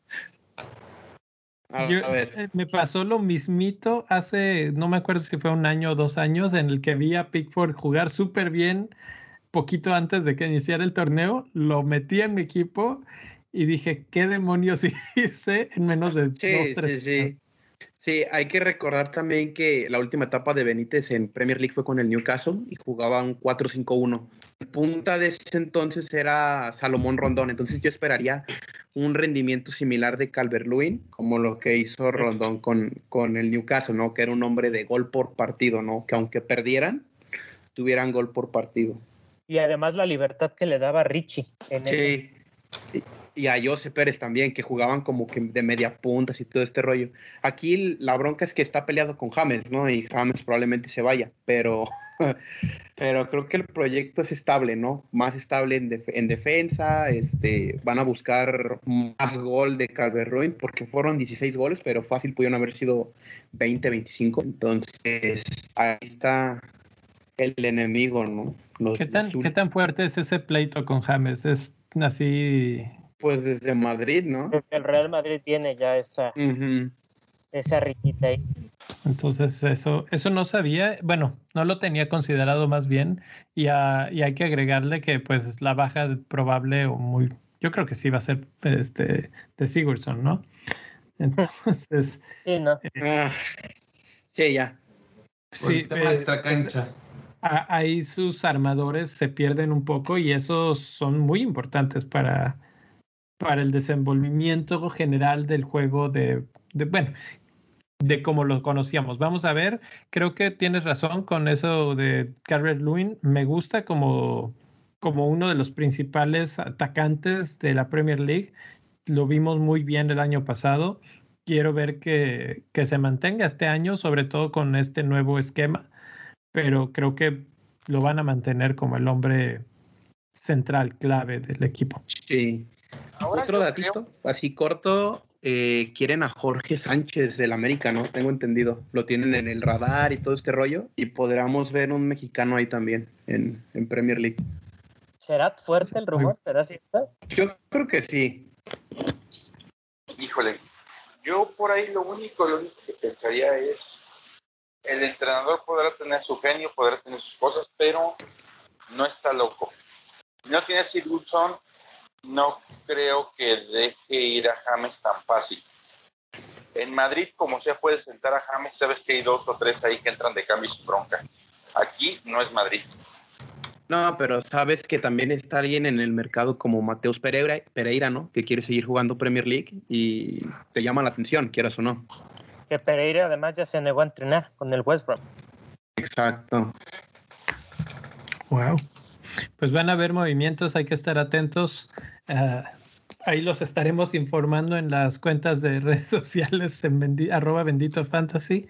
A, Yo, a ver. eh, me pasó lo mismito hace, no me acuerdo si fue un año o dos años, en el que vi a Pickford jugar súper bien poquito antes de que iniciara el torneo, lo metí en mi equipo y dije, ¿qué demonios hice en menos de Sí, dos, tres sí, sí. Sí, hay que recordar también que la última etapa de Benítez en Premier League fue con el Newcastle y jugaba un 4-5-1. Punta de ese entonces era Salomón Rondón, entonces yo esperaría un rendimiento similar de Calvert-Lewin, como lo que hizo Rondón con, con el Newcastle, ¿no? Que era un hombre de gol por partido, ¿no? Que aunque perdieran, tuvieran gol por partido. Y además la libertad que le daba Richie. En sí. Y, a Jose Pérez también, que jugaban como que de media puntas y todo este rollo. Aquí la bronca es que está peleado con James, ¿no? Y James probablemente se vaya, pero, pero creo que el proyecto es estable, ¿no? Más estable en, def en defensa, este, van a buscar más gol de Calvert-Lewin, porque fueron 16 goles, pero fácil pudieron haber sido 20, 25. Entonces, ahí está el enemigo, ¿no? Los, ¿Qué, tan, ¿Qué tan fuerte es ese pleito con James? Es así. Pues desde Madrid, ¿no? El Real Madrid tiene ya esa, uh -huh. esa riquita ahí. Entonces, eso, eso no sabía, bueno, no lo tenía considerado más bien, y, a, y hay que agregarle que pues la baja probable o muy, yo creo que sí va a ser este de Sigurdsson, ¿no? Entonces. Sí, no. Eh, ah, sí, ya. Sí, el tema eh, extra cancha ahí sus armadores se pierden un poco y esos son muy importantes para, para el desenvolvimiento general del juego de, bueno, de como lo conocíamos. Vamos a ver, creo que tienes razón con eso de Calvert Lewin. Me gusta como, como uno de los principales atacantes de la Premier League. Lo vimos muy bien el año pasado. Quiero ver que, que se mantenga este año, sobre todo con este nuevo esquema pero creo que lo van a mantener como el hombre central, clave del equipo. Sí. Ahora Otro datito, creo... así corto, eh, quieren a Jorge Sánchez del América, ¿no? Tengo entendido. Lo tienen en el radar y todo este rollo. Y podríamos ver un mexicano ahí también en, en Premier League. ¿Será fuerte el rumor? ¿Será cierto? Yo creo que sí. Híjole, yo por ahí lo único, lo único que pensaría es el entrenador podrá tener su genio, podrá tener sus cosas, pero no está loco. No tiene Sid Wilson, no creo que deje ir a James tan fácil. En Madrid, como sea, puede sentar a James, sabes que hay dos o tres ahí que entran de cambio y sin bronca. Aquí no es Madrid. No, pero sabes que también está alguien en el mercado como Mateus Pereira, Pereira, ¿no? Que quiere seguir jugando Premier League y te llama la atención, quieras o no. Que Pereira además ya se negó a entrenar con el West Brom. Exacto. Wow. Pues van a haber movimientos, hay que estar atentos. Ah, ahí los estaremos informando en las cuentas de redes sociales en arroba bendito fantasy,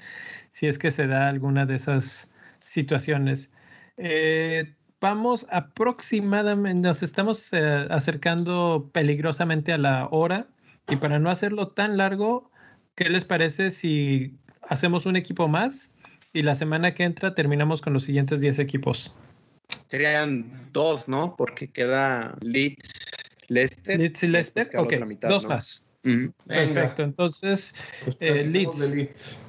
si es que se da alguna de esas situaciones. Eh, vamos aproximadamente, nos estamos eh, acercando peligrosamente a la hora y para no hacerlo tan largo, ¿qué les parece si hacemos un equipo más y la semana que entra terminamos con los siguientes 10 equipos? Serían dos, ¿no? Porque queda Leeds, Leicester. Leeds y Leicester, ok, dos más. Perfecto, entonces pues eh, Leeds.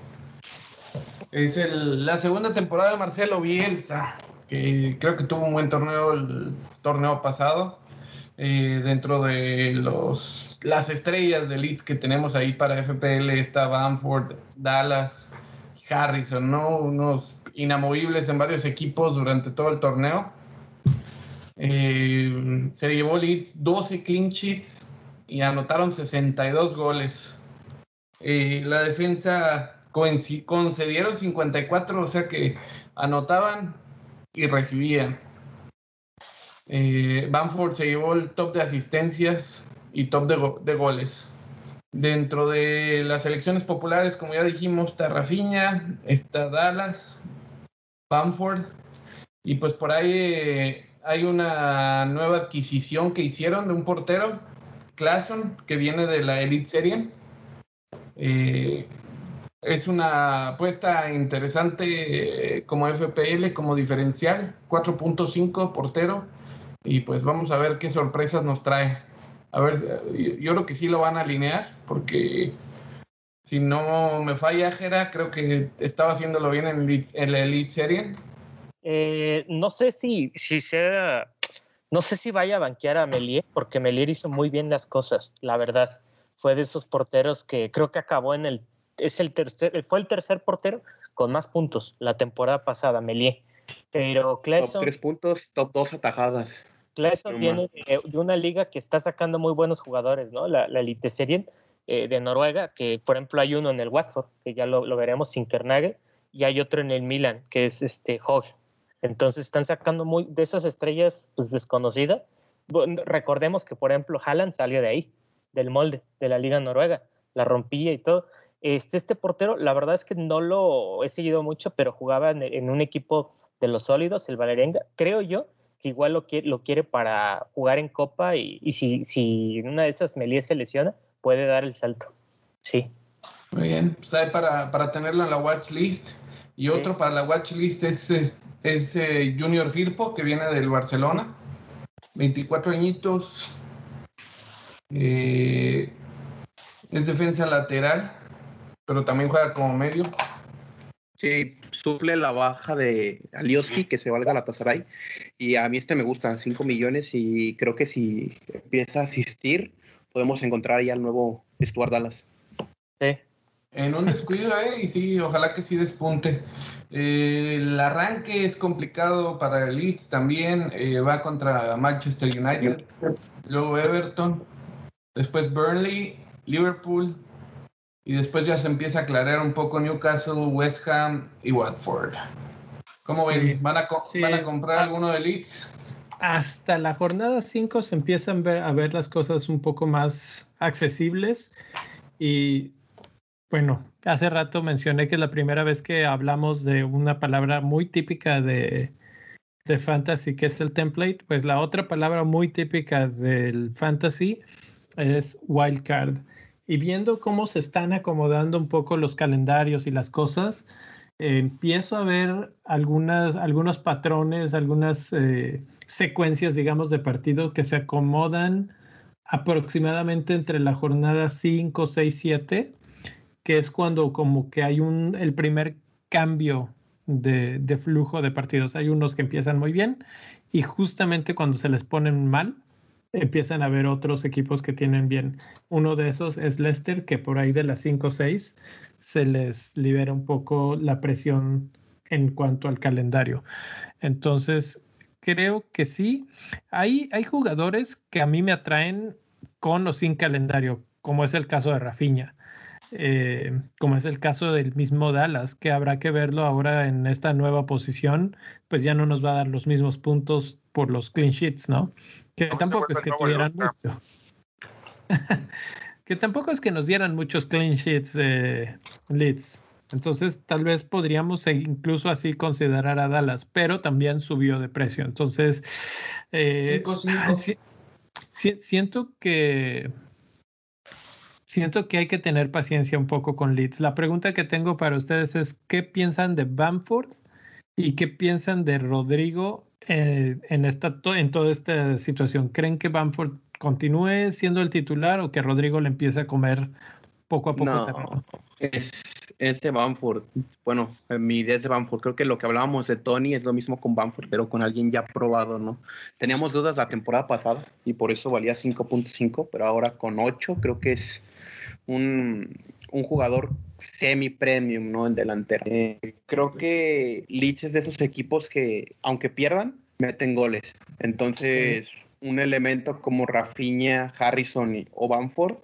Es el, la segunda temporada de Marcelo Bielsa que creo que tuvo un buen torneo el torneo pasado. Eh, dentro de los, las estrellas de Leeds que tenemos ahí para FPL está Bamford, Dallas, Harrison, ¿no? Unos inamovibles en varios equipos durante todo el torneo. Eh, se llevó Leeds 12 clean sheets y anotaron 62 goles. Eh, la defensa concedieron 54, o sea que anotaban y recibía. Eh, Bamford se llevó el top de asistencias y top de, goles. Dentro de las elecciones populares, como ya dijimos, está Rafinha, está Dallas, Bamford, y pues por ahí eh, hay una nueva adquisición que hicieron de un portero, Clason, que viene de la Elite Serie. Eh, es una apuesta interesante eh, como FPL, como diferencial, 4.5 portero. Y pues vamos a ver qué sorpresas nos trae. A ver, yo creo que sí lo van a alinear, porque si no me falla Jera, creo que estaba haciéndolo bien en, la Elite Serie. Eh, no sé si, si sea, no sé si vaya a banquear a Melier, porque Melier hizo muy bien las cosas, la verdad. Fue de esos porteros que creo que acabó en el es el tercer, fue el tercer portero con más puntos la temporada pasada, Melié. Pero Clayson. Top tres puntos, top dos atajadas. Clayson viene de, una liga que está sacando muy buenos jugadores, ¿no? La, la Elite Serie eh, de Noruega, que por ejemplo hay uno en el Watford, que ya lo, veremos sin Kernagel, y hay otro en el Milan, que es este Hogg. Entonces están sacando muy de esas estrellas pues, desconocidas. recordemos que, por ejemplo, Haaland salió de ahí, del molde de la Liga Noruega, la rompía y todo. Este, este portero, la verdad es que no lo he seguido mucho, pero jugaba en, un equipo de los sólidos, el Valerenga. Creo yo que igual lo, quiere, lo quiere para jugar en Copa y, si, si en una de esas Melíes se lesiona, puede dar el salto. Sí. Muy bien, pues para, para tenerlo en la watch list. Y otro para la watch list es, es, eh, Junior Firpo, que viene del Barcelona. 24 añitos. Eh, es defensa lateral pero también juega como medio. Sí, suple la baja de Alioski, que se valga la Tazaray. Y a mí este me gusta, 5 millones, y creo que si empieza a asistir, podemos encontrar ya el nuevo Stuart Dallas. Sí. En un descuido, ¿eh? Y sí, ojalá que sí despunte. Eh, el arranque es complicado para el Leeds también. Eh, va contra Manchester United, luego Everton, después Burnley, Liverpool, y después ya se empieza a aclarar un poco Newcastle, West Ham y Watford. ¿Cómo ven? ¿Van a, comprar alguno de Leeds? Hasta la jornada 5 se empiezan a ver las cosas un poco más accesibles y bueno, hace rato mencioné que es la primera vez que hablamos de una palabra muy típica de, de fantasy, que es el template. Pues la otra palabra muy típica del fantasy es wildcard. Y viendo cómo se están acomodando un poco los calendarios y las cosas, eh, empiezo a ver algunas, algunos patrones, algunas eh, secuencias, digamos, de partido que se acomodan aproximadamente entre la jornada 5, 6, 7, que es cuando como que hay un, el primer cambio de, de flujo de partidos. Hay unos que empiezan muy bien y justamente cuando se les ponen mal, empiezan a ver otros equipos que tienen bien. Uno de esos es Leicester, que por ahí de las 5 o 6 se les libera un poco la presión en cuanto al calendario. Entonces, creo que sí. Hay, hay jugadores que a mí me atraen con o sin calendario, como es el caso de Rafinha. Eh, como es el caso del mismo Dallas, que habrá que verlo ahora en esta nueva posición, pues ya no nos va a dar los mismos puntos por los clean sheets, ¿no? Que tampoco es que tuvieran mucho. que tampoco es que nos dieran muchos clean sheets de leads. Entonces, tal vez podríamos e incluso así considerar a Dallas, pero también subió de precio. Entonces, eh, siento que siento que hay que tener paciencia un poco con Leeds. La pregunta que tengo para ustedes es, ¿qué piensan de Bamford y qué piensan de Rodrigo eh, en, esta, en toda esta situación? ¿Creen que Bamford continúe siendo el titular o que Rodrigo le empiece a comer poco a poco? No, es, de Bamford. Bueno, mi idea es de Bamford. Creo que lo que hablábamos de Tony es lo mismo con Bamford, pero con alguien ya probado, ¿no? Teníamos dudas la temporada pasada y por eso valía 5.5, pero ahora con 8 creo que es un, jugador semi-premium, ¿no? En delantera. Eh, creo que Leeds es de esos equipos que, aunque pierdan, meten goles. Entonces, un elemento como Rafinha, Harrison o Bamford,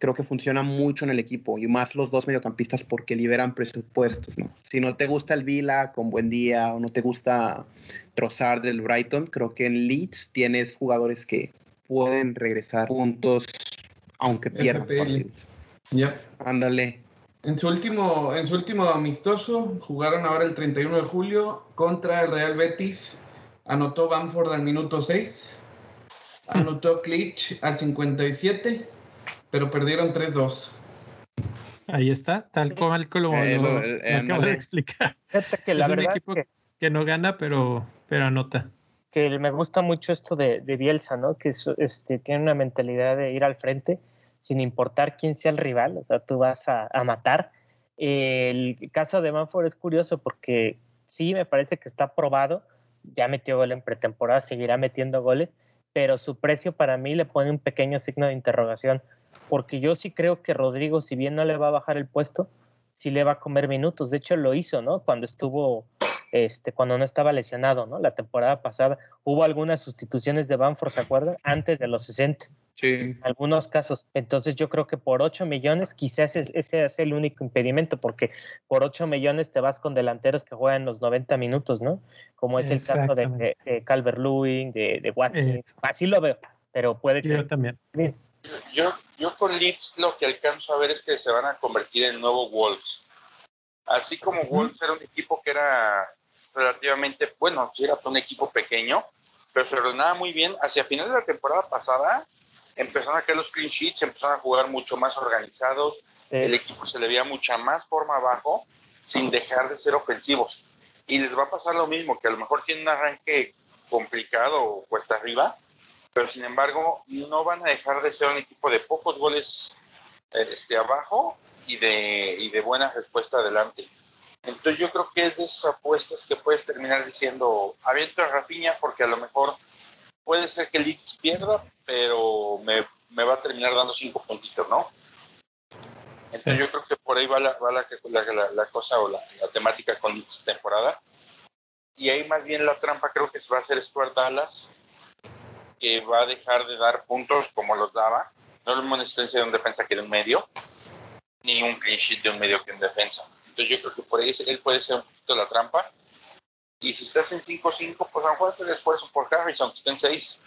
creo que funciona mucho en el equipo y más los dos mediocampistas porque liberan presupuestos, ¿no? Si no te gusta el Vila con buen día o no te gusta trozar del Brighton, creo que en Leeds tienes jugadores que pueden regresar puntos aunque pierdan Ya. Ándale. En su, último, en su último amistoso jugaron ahora el 31 de julio contra el Real Betis. Anotó Bamford al minuto 6. Anotó Klitsch al 57, pero perdieron 3-2. Ahí está, tal cual como eh, lo, acabo de explicar. Que la es un equipo que... no gana, pero, pero anota. Que me gusta mucho esto de, de Bielsa, ¿no? Que este, tiene una mentalidad de ir al frente sin importar quién sea el rival, o sea, tú vas a, matar. El caso de Manford es curioso porque sí, me parece que está probado, ya metió gol en pretemporada, seguirá metiendo goles, pero su precio para mí le pone un pequeño signo de interrogación, porque yo sí creo que Rodrigo, si bien no le va a bajar el puesto, sí le va a comer minutos. De hecho, lo hizo, ¿no? Cuando estuvo, este, cuando no estaba lesionado, ¿no? La temporada pasada hubo algunas sustituciones de Banford, ¿se acuerdan? Antes de los 60. Sí. algunos casos. Entonces yo creo que por 8 millones quizás ese es el único impedimento, porque por 8 millones te vas con delanteros que juegan los 90 minutos, ¿no? Como es el caso de, Calvert Lewin, de, de Watkins. Así lo veo, pero puede que... Yo también. Yo, yo con Leeds lo que alcanzo a ver es que se van a convertir en nuevo Wolves. Así como Wolves era un equipo que era relativamente, bueno, sí era un equipo pequeño, pero se ordenaba muy bien. Hacia final de la temporada pasada empezaron a caer los clean sheets, empezaron a jugar mucho más organizados, el equipo se le veía mucha más forma abajo sin dejar de ser ofensivos. Y les va a pasar lo mismo, que a lo mejor tienen un arranque complicado o cuesta arriba, pero sin embargo no van a dejar de ser un equipo de pocos goles este, abajo y de, y de buena respuesta adelante. Entonces yo creo que es de esas apuestas que puedes terminar diciendo, abierto a Rafinha porque a lo mejor puede ser que Leeds pierda, pero me, me, va a terminar dando cinco puntitos, ¿no? Entonces yo creo que por ahí va la, va la, la, la cosa o la, temática con Leeds temporada. Y ahí más bien la trampa creo que se va a hacer Stuart Dallas, que va a dejar de dar puntos como los daba. No es una existencia de un defensa que de un medio, ni un clean sheet de un medio que en defensa. Entonces yo creo que por ahí él puede ser un poquito la trampa y si estás en 5-5, pues a lo mejor hacer esfuerzo por Harrison, que está en 6.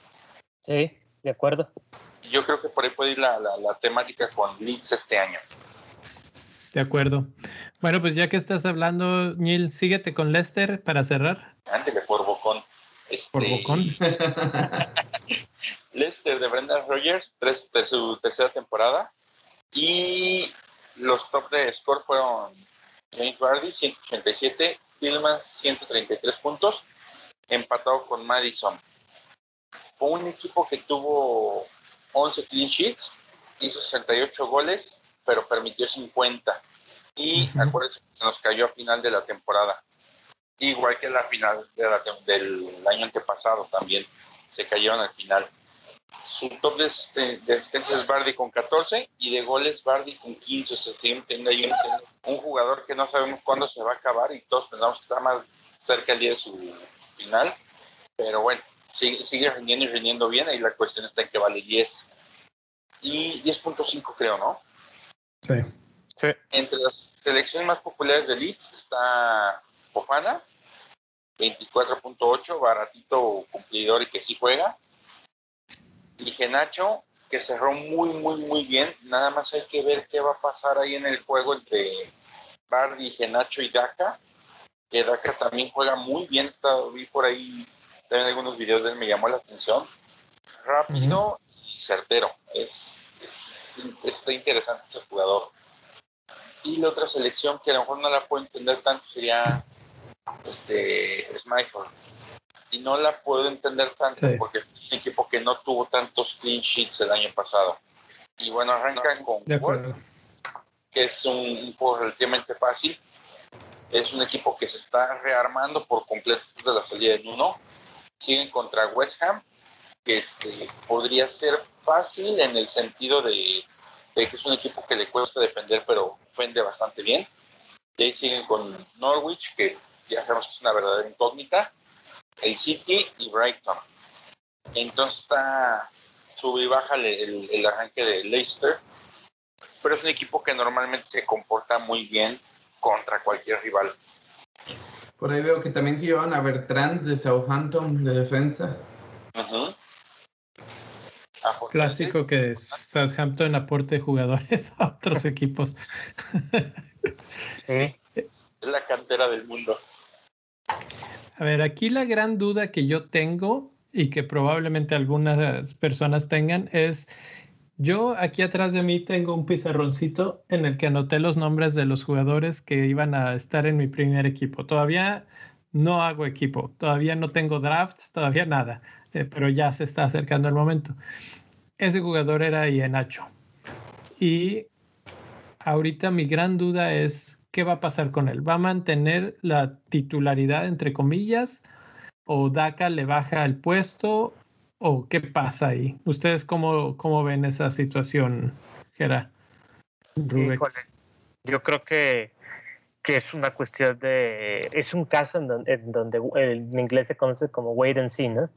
Sí, de acuerdo. Yo creo que por ahí puede ir la, la, temática con Leeds este año. De acuerdo. Bueno, pues ya que estás hablando, Neil, síguete con Lester para cerrar. Ándele por Bocón. Este... Por Bocón. Lester de Brendan Rogers, tres, de su tercera temporada. Y los top de score fueron James Bardi, 187, Tillman 133 puntos, empatado con Madison. Fue un equipo que tuvo 11 clean sheets, hizo 68 goles, pero permitió 50. Y acuérdense que se nos cayó a final de la temporada. Igual que la final del año antepasado también. Se cayeron al final. Su top de, de, asistencias es Bardi con 14 y de goles Bardi con 15. O sea, teniendo ahí un, jugador que no sabemos cuándo se va a acabar y todos pensamos que está más cerca el día de su final. Pero bueno, sigue, sigue rindiendo y rindiendo bien. y la cuestión está en que vale 10. Y 10.5 creo, ¿no? Sí. Sí. Entre las selecciones más populares de Leeds está Fofana, 24.8, baratito cumplidor y que sí juega. Y Genacho, que cerró muy, muy, muy bien. Nada más hay que ver qué va a pasar ahí en el juego entre Bardi, Genacho y Daka. Que Daka también juega muy bien. Está- vi por ahí también algunos videos de él, me llamó la atención. Rápido y certero. Es, es- está interesante ese jugador. Y la otra selección que a lo mejor no la puedo entender tanto sería este Smyford. Y no la puedo entender tanto Sí. porque es un equipo que no tuvo tantos clean sheets el año pasado. Y bueno, arrancan con De acuerdo. que es un, juego relativamente fácil. Es un equipo que se está rearmando por completo desde la salida de Nuno. Siguen contra West Ham, que este, podría ser fácil en el sentido de, de que es un equipo que le cuesta defender, pero ofende bastante bien. De ahí siguen con Norwich, que ya sabemos que es una verdadera incógnita. El City y Brighton. Entonces está sube y baja el, el- el arranque de Leicester, pero es un equipo que normalmente se comporta muy bien contra cualquier rival. Por ahí veo que también se llevan a Bertrand de Southampton de defensa. Clásico que Southampton aporte jugadores a otros equipos. Es la cantera del mundo. A ver, aquí la gran duda que yo tengo y que probablemente algunas personas tengan es, yo aquí atrás de mí tengo un pizarroncito en el que anoté los nombres de los jugadores que iban a estar en mi primer equipo. Todavía no hago equipo, todavía no tengo drafts, todavía nada, eh, pero ya se está acercando el momento. Ese jugador era Ienacho. Y ahorita mi gran duda es qué va a pasar con él. ¿Va a mantener la titularidad, entre comillas? ¿O Daka le baja el puesto? ¿O qué pasa ahí? ¿Ustedes cómo, cómo ven esa situación, Gera? Yo creo que, que es una cuestión de. Es un caso en donde, en donde en inglés se conoce como wait and see, ¿no?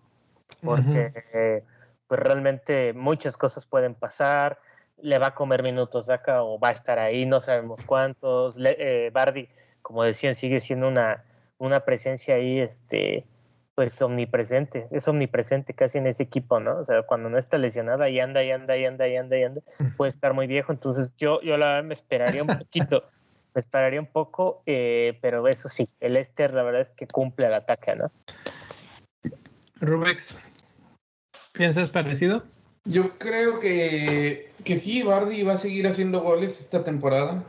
Porque eh, pues realmente muchas cosas pueden pasar. Le va a comer minutos acá o va a estar ahí, no sabemos cuántos. Le- eh, Bardi, como decían, sigue siendo una, una presencia ahí, este, pues omnipresente. Es omnipresente casi en ese equipo, ¿no? O sea, cuando no está lesionada y anda y anda y anda y anda y anda, puede estar muy viejo. Entonces yo, yo la verdad me esperaría un poquito. Me esperaría un poco, eh, pero eso sí, el Esther la verdad es que cumple al ataque, ¿no? Rubex, ¿piensas parecido? Yo creo que, que sí, Bardi va a seguir haciendo goles esta temporada.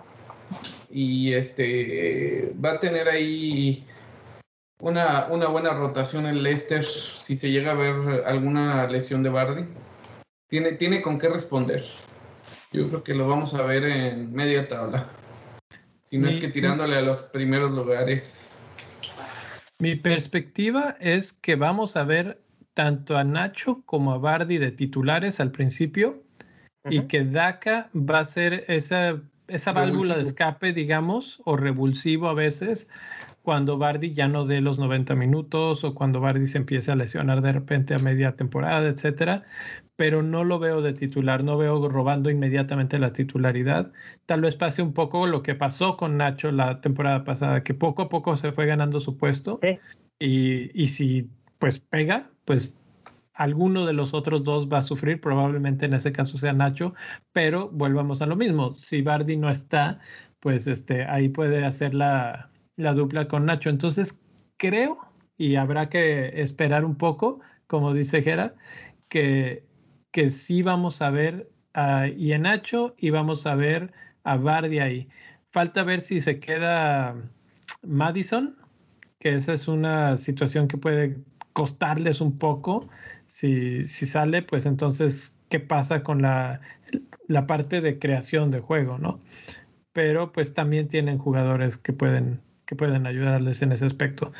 Y este va a tener ahí una, una buena rotación en Leicester si se llega a ver alguna lesión de Bardi. Tiene, tiene con qué responder. Yo creo que lo vamos a ver en media tabla. Si no es que tirándole a los primeros lugares. Mi perspectiva es que vamos a ver tanto a Nacho como a Bardi de titulares al principio y que Daka va a ser esa, esa válvula de escape, digamos, o revulsivo a veces, cuando Bardi ya no dé los 90 minutos o cuando Bardi se empiece a lesionar de repente a media temporada, etcétera. Pero no lo veo de titular, no veo robando inmediatamente la titularidad. Tal vez pase un poco lo que pasó con Nacho la temporada pasada, que poco a poco se fue ganando su puesto. Sí. Y, y si pues pega, pues alguno de los otros dos va a sufrir, probablemente en ese caso sea Nacho, pero volvamos a lo mismo, si Bardi no está, pues este, ahí puede hacer la, la dupla con Nacho. Entonces creo, y habrá que esperar un poco, como dice Gera, que, que sí vamos a ver a Nacho y vamos a ver a Bardi ahí. Falta ver si se queda Madison, que esa es una situación que puede costarles un poco. Si, si sale, pues entonces, ¿qué pasa con la, la parte de creación de juego, no? Pero pues también tienen jugadores que pueden, que pueden ayudarles en ese aspecto.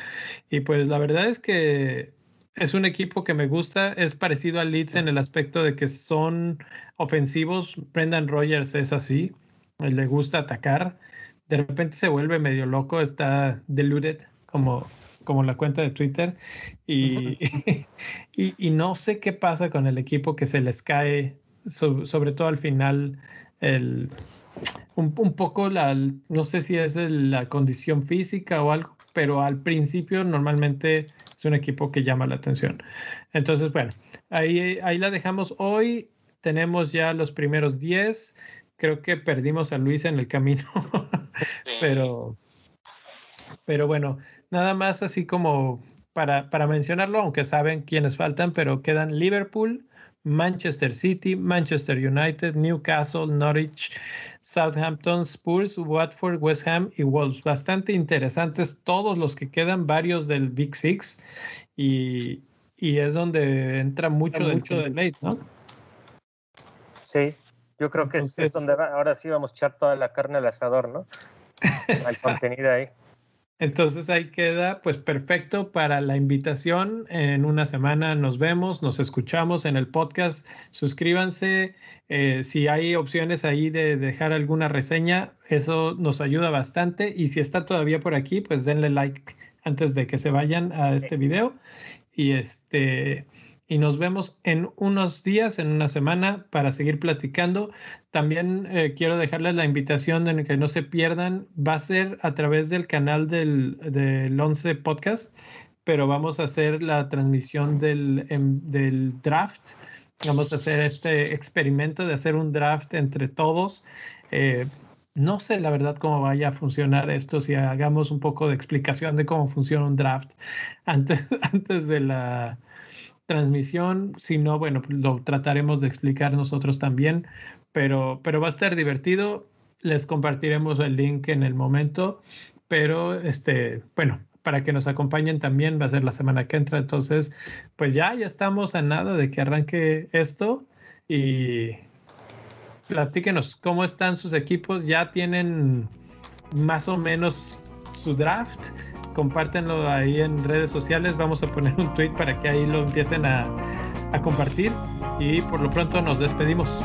Y pues la verdad es que es un equipo que me gusta, es parecido al Leeds en el aspecto de que son ofensivos. Brendan Rogers es así, le gusta atacar. De repente se vuelve medio loco, está deluded, como, como la cuenta de Twitter. Y, y, no sé qué pasa con el equipo que se les cae, sobre todo al final, el, un, poco la, no sé si es la condición física o algo, pero al principio normalmente es un equipo que llama la atención. Entonces, bueno, ahí, ahí la dejamos hoy. Tenemos ya los primeros 10. Creo que perdimos a Luis en el camino, pero, pero bueno, nada más así como para, para mencionarlo, aunque saben quiénes faltan, pero quedan Liverpool, Manchester City, Manchester United, Newcastle, Norwich, Southampton, Spurs, Watford, West Ham y Wolves. Bastante interesantes todos los que quedan, varios del Big Six y, es donde entra mucho, del mucho del late, ¿no? Sí, yo creo que es, donde ahora sí vamos a echar toda la carne al asador, ¿no? Al contenido ahí. Entonces ahí queda pues perfecto para la invitación. En una semana nos vemos, nos escuchamos en el podcast. Suscríbanse. Eh, si hay opciones ahí de dejar alguna reseña, eso nos ayuda bastante. Y si está todavía por aquí, pues denle like antes de que se vayan a este video. Y este y nos vemos en unos días, en una semana, para seguir platicando. También eh, quiero dejarles la invitación de que no se pierdan. Va a ser a través del canal del, del 11 Podcast, pero vamos a hacer la transmisión del, em, del draft. Vamos a hacer este experimento de hacer un draft entre todos. Eh, no sé la verdad cómo vaya a funcionar esto, si hagamos un poco de explicación de cómo funciona un draft antes, antes de la transmisión, si no, bueno, pues lo trataremos de explicar nosotros también, pero, pero va a estar divertido. Les compartiremos el link en el momento, pero este, bueno, para que nos acompañen también va a ser la semana que entra. Entonces, pues ya, ya estamos a nada de que arranque esto y platíquenos cómo están sus equipos. Ya tienen más o menos su draft compártenlo ahí en redes sociales. Vamos a poner un tweet para que ahí lo empiecen a, a compartir. Y por lo pronto nos despedimos.